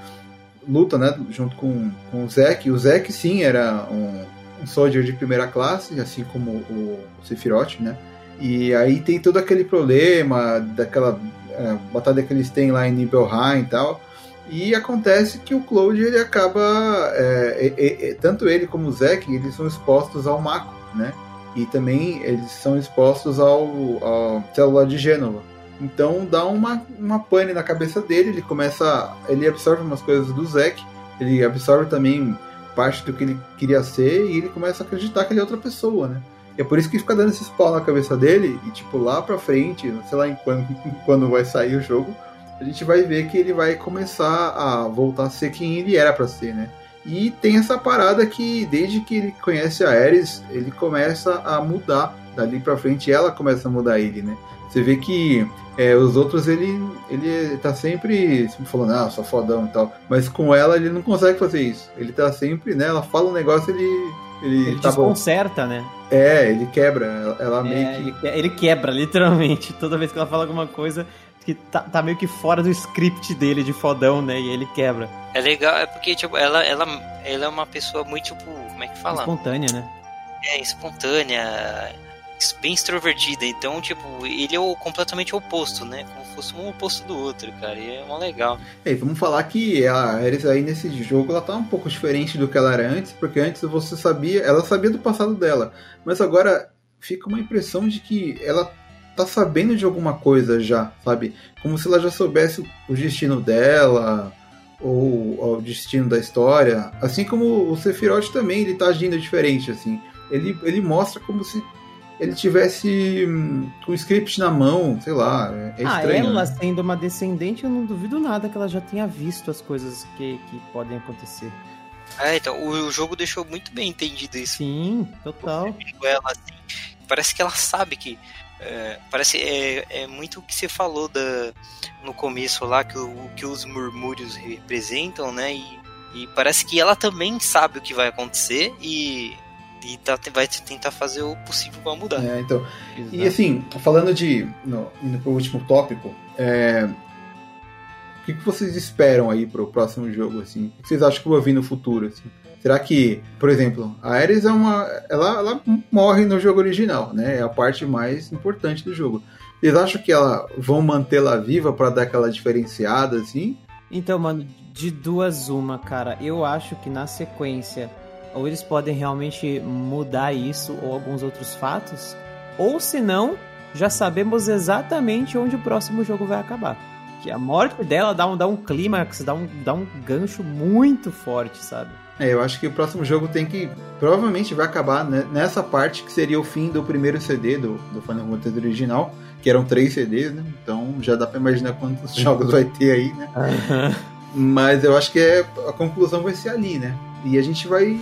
luta, né? Junto com, com o Zack. O Zack, sim, era um, um soldier de primeira classe, assim como o Sephiroth, né? E aí tem todo aquele problema daquela é, batalha que eles têm lá em Nibelheim e tal. E acontece que o Cloud ele acaba. é, é, é, tanto ele como o Zack eles são expostos ao Mako, né? E também eles são expostos ao, ao de Gênova. Então dá uma, uma pane na cabeça dele, ele começa. Ele absorve umas coisas do Zack, ele absorve também parte do que ele queria ser e ele começa a acreditar que ele é outra pessoa, né? E é por isso que fica dando esses pau na cabeça dele e, tipo, lá pra frente, sei lá em quando, quando vai sair o jogo, a gente vai ver que ele vai começar a voltar a ser quem ele era pra ser, né? E tem essa parada que, desde que ele conhece a Ares, ele começa a mudar. Dali pra frente, ela começa a mudar ele, né? Você vê que é, os outros, ele, ele tá sempre, sempre falando, ah, sou fodão e tal. Mas com ela, ele não consegue fazer isso. Ele tá sempre, né? Ela fala um negócio, ele. Ele, Ele tá bom. desconcerta, né? É, ele quebra. Ela, ela meio É, que. ele, que- ele quebra, literalmente. Toda vez que ela fala alguma coisa que tá, tá meio que fora do script dele de fodão, né? E ele quebra. é legal, é porque, tipo, ela, ela, ela é uma pessoa muito, tipo, como é que fala? Espontânea, né? é espontânea, bem extrovertida. Então, tipo, ele é o completamente oposto, né? Como se fosse um oposto do outro, cara. E é mó legal. É, vamos falar que a Ares aí nesse jogo ela tá um pouco diferente do que ela era antes, porque antes você sabia, ela sabia do passado dela, mas agora fica uma impressão de que ela tá sabendo de alguma coisa já, sabe? Como se ela já soubesse o destino dela ou o destino da história, assim como o Sephiroth também, ele tá agindo diferente assim. Ele, ele mostra como se ele tivesse hum, com o script na mão, sei lá, é ah, estranho. ela né? sendo uma descendente, eu não duvido nada que ela já tenha visto as coisas que, que podem acontecer. É, então, o, o jogo deixou muito bem entendido isso. Sim, total. Ela, assim, parece que ela sabe que. é, parece é, é muito o que você falou da, no começo lá, que, o, que os murmúrios representam, né? E, e parece que ela também sabe o que vai acontecer e, e tá, vai tentar fazer o possível pra mudar. É, então, E assim, falando de. No, indo pro último tópico, é, o que, que vocês esperam aí pro próximo jogo? Assim? O que vocês acham que vai vir no futuro? Assim? Será que, por exemplo, a Ares é uma. Ela, ela morre no jogo original, né? É a parte mais importante do jogo. Vocês acham que ela vão mantê-la viva para dar aquela diferenciada, assim? Então, mano, de duas uma, cara. Eu acho que na sequência, ou eles podem realmente mudar isso, ou alguns outros fatos, ou se não, já sabemos exatamente onde o próximo jogo vai acabar. Que a morte dela dá um, dá um clímax, dá um, dá um gancho muito forte, sabe? É, eu acho que o próximo jogo tem que. Provavelmente vai acabar nessa parte que seria o fim do primeiro CD do, do Final Fantasy original, que eram três CDs, né? Então já dá pra imaginar quantos jogos vai ter aí, né? Mas eu acho que é, a conclusão vai ser ali, né? E a gente vai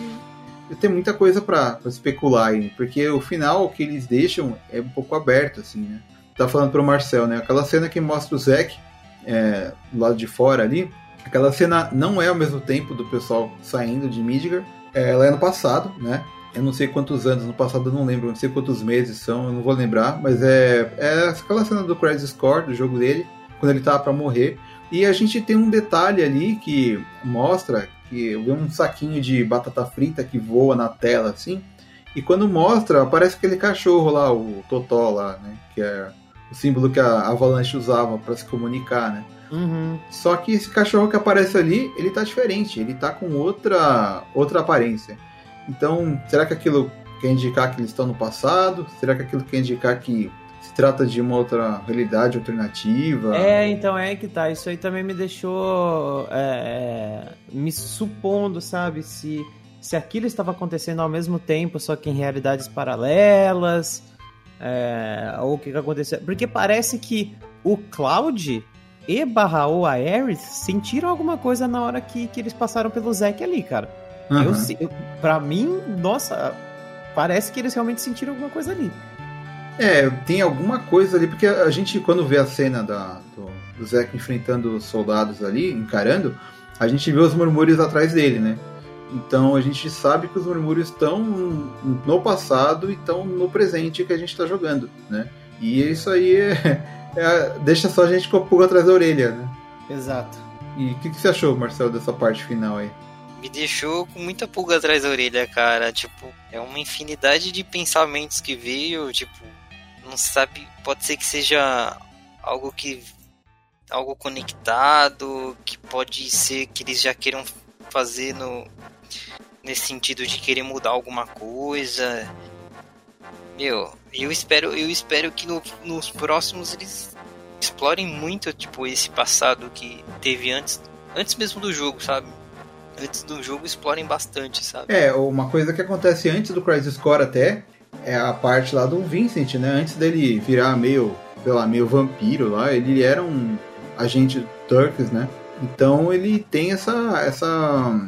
ter muita coisa para especular aí, porque o final que eles deixam é um pouco aberto, assim, né? Tá falando pro Marcel, né? Aquela cena que mostra o Zack é, do lado de fora ali, aquela cena não é ao mesmo tempo do pessoal saindo de Midgar, é, ela é no passado, né? Eu não sei quantos anos no passado, eu não lembro, não sei quantos meses são, eu não vou lembrar, mas é, é aquela cena do Crisis Core, do jogo dele, quando ele tava para morrer. E a gente tem um detalhe ali que mostra que eu vi um saquinho de batata frita que voa na tela assim. E quando mostra, aparece aquele cachorro lá, o Totó lá, né? Que é o símbolo que a Avalanche usava para se comunicar, né? Uhum. Só que esse cachorro que aparece ali, ele tá diferente, ele tá com outra, outra aparência. Então, será que aquilo quer indicar que eles estão no passado? Será que aquilo quer indicar que trata de uma outra realidade alternativa? É, então é que tá. Isso aí também me deixou é, é, me supondo, sabe? Se, se aquilo estava acontecendo ao mesmo tempo, só que em realidades paralelas. É, ou o que, que aconteceu. Porque parece que o Cloud e barra ou a Ares sentiram alguma coisa na hora que, que eles passaram pelo Zack ali, cara. Uhum. Eu, eu, pra mim, nossa, parece que eles realmente sentiram alguma coisa ali. É, tem alguma coisa ali, porque a gente, quando vê a cena da, do, do Zack enfrentando os soldados ali, encarando, a gente vê os murmúrios atrás dele, né? Então a gente sabe que os murmúrios estão no passado e estão no presente que a gente está jogando, né? E isso aí é, é, deixa só a gente com a pulga atrás da orelha, né? Exato. E o que, que, você achou, Marcelo, dessa parte final aí? Me deixou com muita pulga atrás da orelha, cara. Tipo, é uma infinidade de pensamentos que veio, tipo, não sabe, pode ser que seja algo que algo conectado, que pode ser que eles já queiram fazer no nesse sentido de querer mudar alguma coisa. Meu, eu espero, eu espero que no, nos próximos eles explorem muito, tipo, esse passado que teve antes, antes mesmo do jogo, sabe? Antes do jogo explorem bastante, sabe? É, uma coisa que acontece antes do Crisis Core até é a parte lá do Vincent, né? Antes dele virar meio, sei lá, meio vampiro lá, ele era um agente Turks, né? Então ele tem essa essa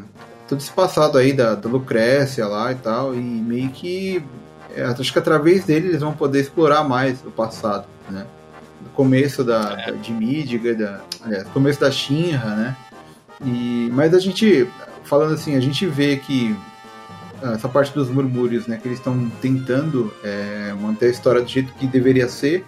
todo esse passado aí da, da Lucrécia lá e tal, e meio que é, acho que através dele eles vão poder explorar mais o passado, né? No começo da, é. da de Midgar, da, aliás, começo da Shinra, né? E, mas a gente, falando assim, a gente vê que essa parte dos murmúrios, né? Que eles estão tentando é, manter a história do jeito que deveria ser,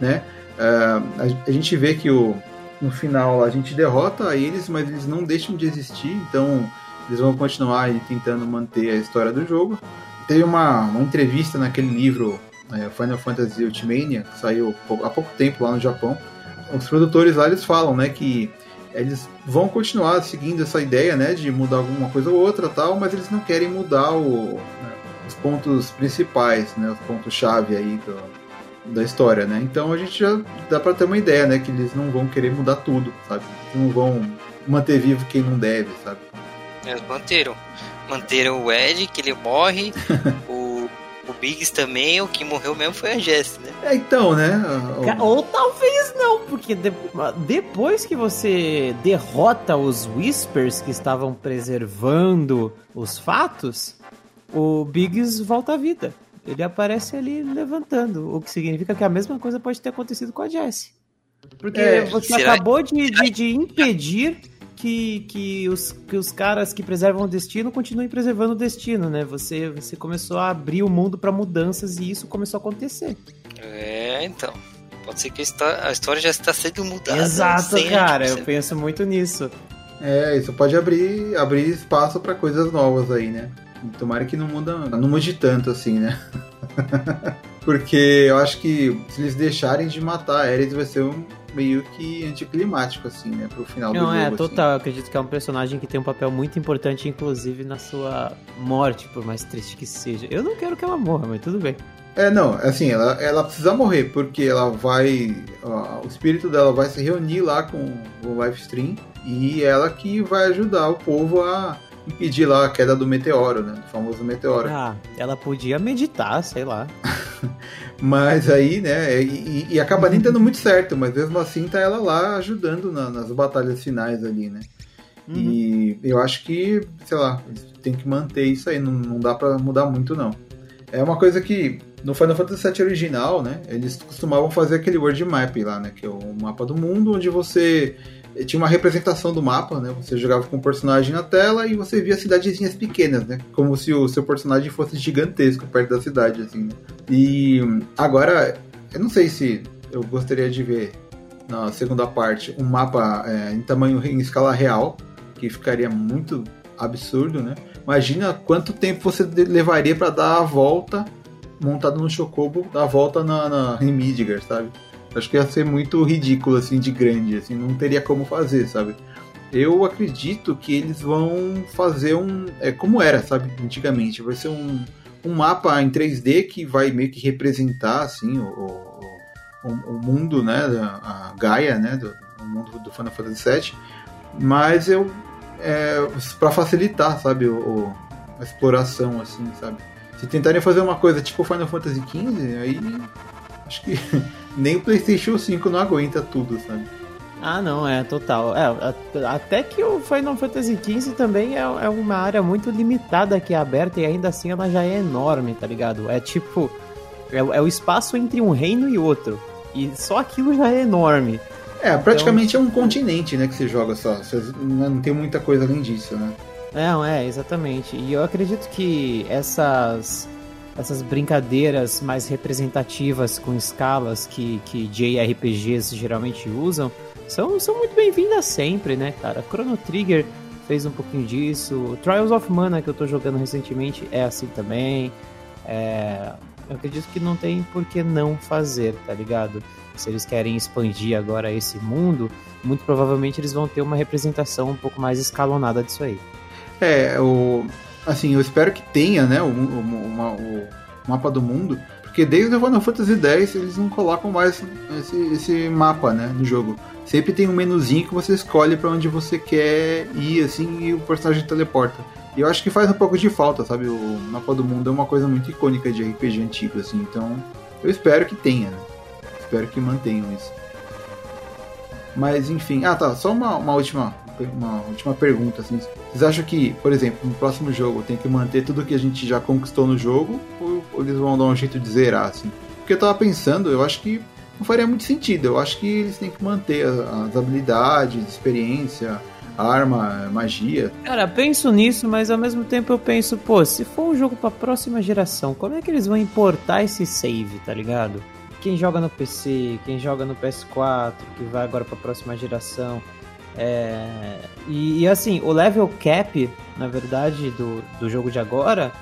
né? Uh, a, a, gente vê que o, no final a gente derrota eles, mas eles não deixam de existir, então eles vão continuar tentando manter a história do jogo. Teve uma, uma entrevista naquele livro é, Final Fantasy Ultimania, que saiu há pouco tempo lá no Japão. Os produtores lá eles falam, né, que eles vão continuar seguindo essa ideia, né, de mudar alguma coisa ou outra, tal, mas eles não querem mudar o, né, os pontos principais, né, os pontos chave aí do, da história, né? Então a gente já dá para ter uma ideia, né, que eles não vão querer mudar tudo, sabe? Eles não vão manter vivo quem não deve, sabe? Eles manteram manteram o Ed, que ele morre, o Biggs também, o que morreu mesmo foi a Jess, né? É, então, né? Ou talvez não, porque de, depois que você derrota os Whispers que estavam preservando os fatos, o Biggs volta à vida. Ele aparece ali levantando, o que significa que a mesma coisa pode ter acontecido com a Jess. Porque é, você acabou de, de, de impedir que, que, os, que os caras que preservam o destino continuem preservando o destino, né? Você, você começou a abrir o mundo para mudanças e isso começou a acontecer. É, então. Pode ser que a história já está sendo mudada. Exato, cara. Eu penso muito nisso. É, isso pode abrir, abrir espaço para coisas novas aí, né? Tomara que não muda, não mude tanto assim, né? Porque eu acho que se eles deixarem de matar a Ares vai ser um, meio que anticlimático, assim, né? Pro final Não, do é, jogo. assim. total. Eu acredito que é um personagem que tem um papel muito importante, inclusive na sua morte, por mais triste que seja. Eu não quero que ela morra, mas tudo bem. É, não, assim, ela, ela precisa morrer, porque ela vai. ó, o espírito dela vai se reunir lá com o livestream e ela que vai ajudar o povo a impedir lá a queda do meteoro, né? Do famoso meteoro. Ah, ela podia meditar, sei lá. Mas aí, né, e, e acaba nem dando muito certo, mas mesmo assim tá ela lá ajudando na- nas batalhas finais ali, né? E eu acho que, sei lá, tem que manter isso aí, não, não dá pra mudar muito não. É uma coisa que no Final Fantasy VII original, né, eles costumavam fazer aquele world map lá, né, que é o mapa do mundo, onde você tinha uma representação do mapa, né, você jogava com um personagem na tela e você via cidadezinhas pequenas, né, como se o seu personagem fosse gigantesco perto da cidade, assim, né. E agora, eu não sei se eu gostaria de ver na segunda parte um mapa é, em tamanho em escala real, que ficaria muito absurdo, né? Imagina quanto tempo você levaria para dar a volta montado no Chocobo, dar a volta na, na em Midgar, sabe? Acho que ia ser muito ridículo assim de grande, assim, não teria como fazer, sabe? Eu acredito que eles vão fazer um é como era, sabe, antigamente, vai ser um, um mapa em 3D que vai meio que representar assim o, o, o- mundo, né, a Gaia, né, do, o mundo do Final Fantasy VII, mas eu é, para facilitar, sabe, o, o- a exploração, assim, sabe. Se tentarem fazer uma coisa tipo Final Fantasy XV, aí acho que nem o PlayStation 5 não aguenta tudo, sabe. Ah, não, é total. É, até que o Final Fantasy XV também é, é uma área muito limitada que é aberta e ainda assim ela já é enorme, tá ligado? É tipo. É, é o espaço entre um reino e outro. E só aquilo já é enorme. É, praticamente é um continente, né, que você joga só. Você não tem muita coisa além disso, né. Não, é, exatamente. E eu acredito que essas essas brincadeiras mais representativas com escalas que, que JRPGs geralmente usam são, são muito bem-vindas sempre, né, cara? Chrono Trigger fez um pouquinho disso. Trials of Mana, que eu tô jogando recentemente, é assim também. É, eu acredito que não tem por que não fazer, tá ligado? Se eles querem expandir agora esse mundo, muito provavelmente eles vão ter uma representação um pouco mais escalonada disso aí. É, o. Assim, eu espero que tenha, né, o, uma- o mapa do mundo, porque desde o Final Fantasy X eles não colocam mais esse, esse mapa, né, no jogo. Sempre tem um menuzinho que você escolhe pra onde você quer ir, assim, e o personagem teleporta. E eu acho que faz um pouco de falta, sabe? O mapa do mundo é uma coisa muito icônica de RPG antigo, assim, então eu espero que tenha, né? Espero que mantenham isso. Mas enfim, ah tá, só uma, uma última uma última pergunta assim. Vocês acham que, por exemplo, no próximo jogo tem que manter tudo que a gente já conquistou no jogo ou, ou eles vão dar um jeito de zerar assim? Porque eu tava pensando, eu acho que não faria muito sentido. Eu acho que eles têm que manter as, as habilidades, experiência, arma, magia. Cara, penso nisso, mas ao mesmo tempo eu penso, pô, se for um jogo pra próxima geração, como é que eles vão importar esse save, tá ligado? Quem joga no PC, quem joga no PS4, que vai agora pra próxima geração. É... E, e, assim, o level cap, na verdade, do, do jogo de agora,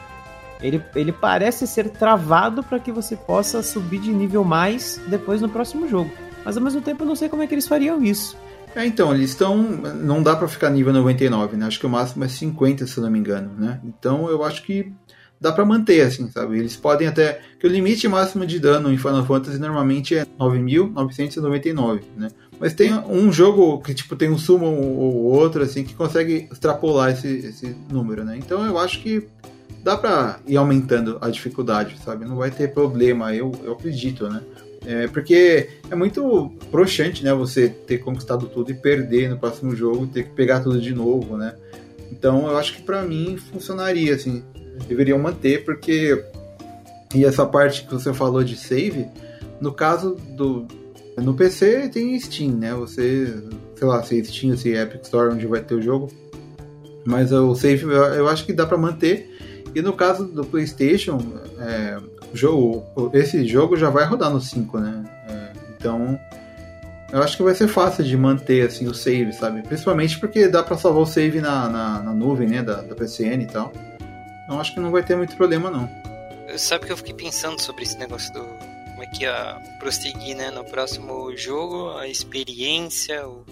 ele, ele parece ser travado para que você possa subir de nível mais depois no próximo jogo. Mas ao mesmo tempo eu não sei como é que eles fariam isso. É, então, eles estão. Não dá pra ficar nível 99, né? Acho que o máximo é 50, se eu não me engano, né? Então eu acho que dá pra manter, assim, sabe? Eles podem até. Que o limite máximo de dano em Final Fantasy normalmente é 9.999, né? Mas tem um jogo que, tipo, tem um sumo ou outro, assim, que consegue extrapolar esse, esse número, né? Então eu acho que dá pra ir aumentando a dificuldade, sabe? Não vai ter problema, eu, eu acredito, né? É, porque é muito broxante, né? Você ter conquistado tudo e perder no próximo jogo, ter que pegar tudo de novo, né? Então eu acho que pra mim funcionaria, assim. Deveriam manter, porque. E essa parte que você falou de save, no caso do. No PC tem Steam, né? Você. Sei lá, se Steam, se Epic Store, onde vai ter o jogo. Mas o save eu acho que dá pra manter. E no caso do PlayStation, é, jogo, esse jogo já vai rodar no 5, né? É, então, eu acho que vai ser fácil de manter assim o save, sabe? Principalmente porque dá para salvar o save na, na, na, nuvem, né? Da, da PCN e tal. Então, acho que não vai ter muito problema, não. Sabe que eu fiquei pensando sobre esse negócio do, é que ia prosseguir, né, no próximo jogo, a experiência, o,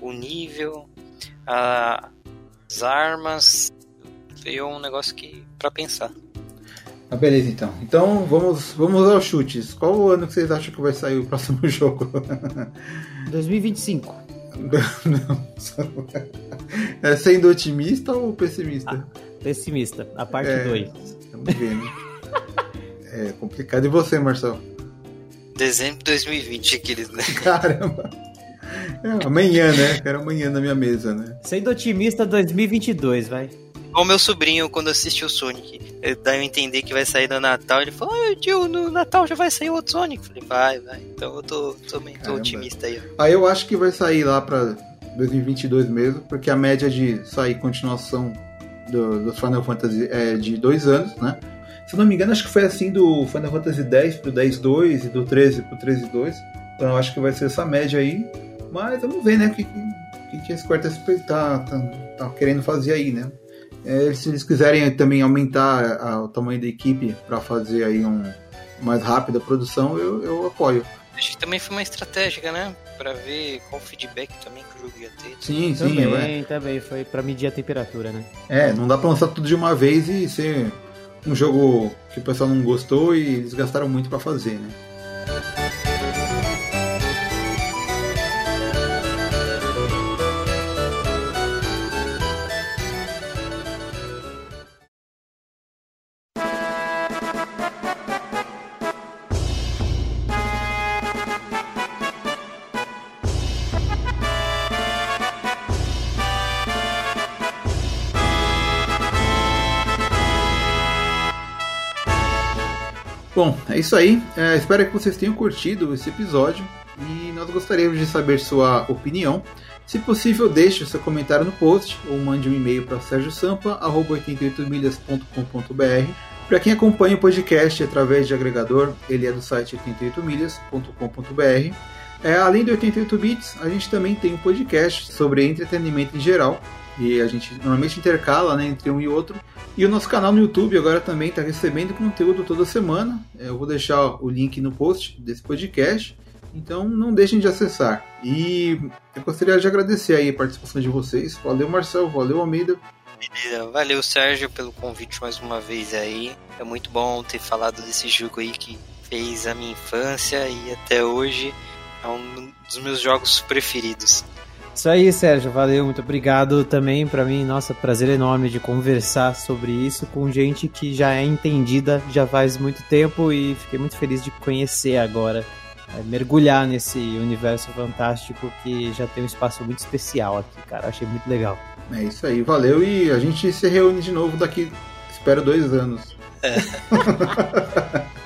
o nível, a, as armas, veio um negócio que para pensar. Ah, beleza, então. Então vamos, vamos aos chutes. Qual o ano que vocês acham que vai sair o próximo jogo? 2025. Não, é sendo otimista ou pessimista? Ah, pessimista, a parte 2. É, vamos ver, né? é complicado. E você, Marcelo? Dezembro de 2020, aqueles, né? Caramba! É, amanhã, né? Quero amanhã na minha mesa, né? Sendo otimista, 2022, vai. Igual meu sobrinho, quando assistiu o Sonic, dá a entender que vai sair no Natal, ele falou, ah, tio, no Natal já vai sair outro Sonic. falei, vai, vai. Então eu tô, tô, tô otimista aí. Aí eu acho que vai sair lá pra 2022 mesmo, porque a média de sair continuação do, do Final Fantasy é de dois anos, né? Se não me engano, acho que foi assim do Final Fantasy X pro 10.2 e do 13 pro 13.2. Então eu acho que vai ser essa média aí. Mas vamos ver, né? O que, que, que esse quarto tá, tá, tá querendo fazer aí, né? É, se eles quiserem também aumentar a, o tamanho da equipe para fazer aí um mais rápida a produção, eu, eu apoio. Acho que também foi uma estratégia, né? Para ver qual feedback também que o jogo ia ter. Sim, sim. Também, é. também foi para medir a temperatura, né? É, não dá para lançar tudo de uma vez e ser um jogo que o pessoal não gostou e eles gastaram muito para fazer, né? Bom, é isso aí. É, espero que vocês tenham curtido esse episódio e nós gostaríamos de saber sua opinião. Se possível, deixe seu comentário no post ou mande um e-mail para sergiosampa.88milhas.com.br. Para quem acompanha o podcast através de agregador, ele é do site 88milhas.com.br. É, além do 88 bits, a gente também tem um podcast sobre entretenimento em geral e a gente normalmente intercala né, entre um e outro. E o nosso canal no YouTube agora também está recebendo conteúdo toda semana. É, eu vou deixar o link no post desse podcast. Então não deixem de acessar. E eu gostaria de agradecer aí a participação de vocês. Valeu, Marcel. Valeu, Almeida. Valeu, Sérgio, pelo convite mais uma vez aí. É muito bom ter falado desse jogo aí que fez a minha infância e até hoje é um dos meus jogos preferidos. Isso aí, Sérgio, valeu, muito obrigado também para mim, nossa, prazer enorme de conversar sobre isso com gente que já é entendida já faz muito tempo e fiquei muito feliz de conhecer agora, é, mergulhar nesse universo fantástico que já tem um espaço muito especial aqui, cara, achei muito legal. É isso aí, valeu e a gente se reúne de novo daqui, espero dois anos. É.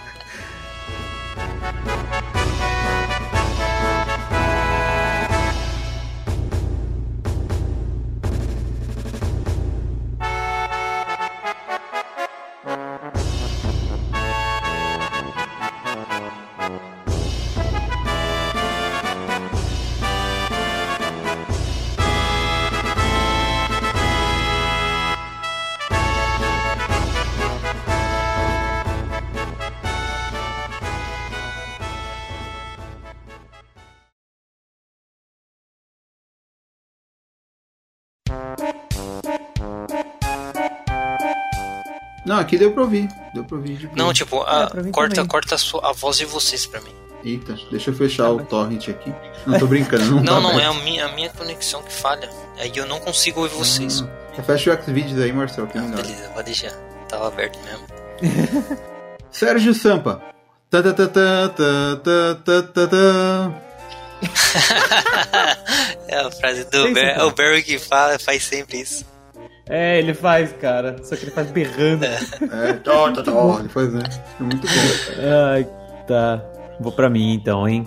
Não, aqui deu pra ouvir. Deu pra ouvir. Não, tipo, a, é, corta, corta a, sua, a, voz de vocês pra mim. Eita, deixa eu fechar o torrent aqui. Não tô brincando, não Não, tá não, é a minha, a minha conexão que falha. Aí eu não consigo ouvir vocês. Ah, fecha o Xvideos aí, Marcelo, que é melhor. Beleza, pode deixar. Tava aberto mesmo. Sérgio Sampa. Ta ta ta ta ta ta ta ta é a frase do o Barry que fala, faz sempre isso. É, ele faz, cara. Só que ele faz berrando. É, é tó, tó, tó, ele faz, né? É muito bom. Ai, tá. Vou pra mim então, hein?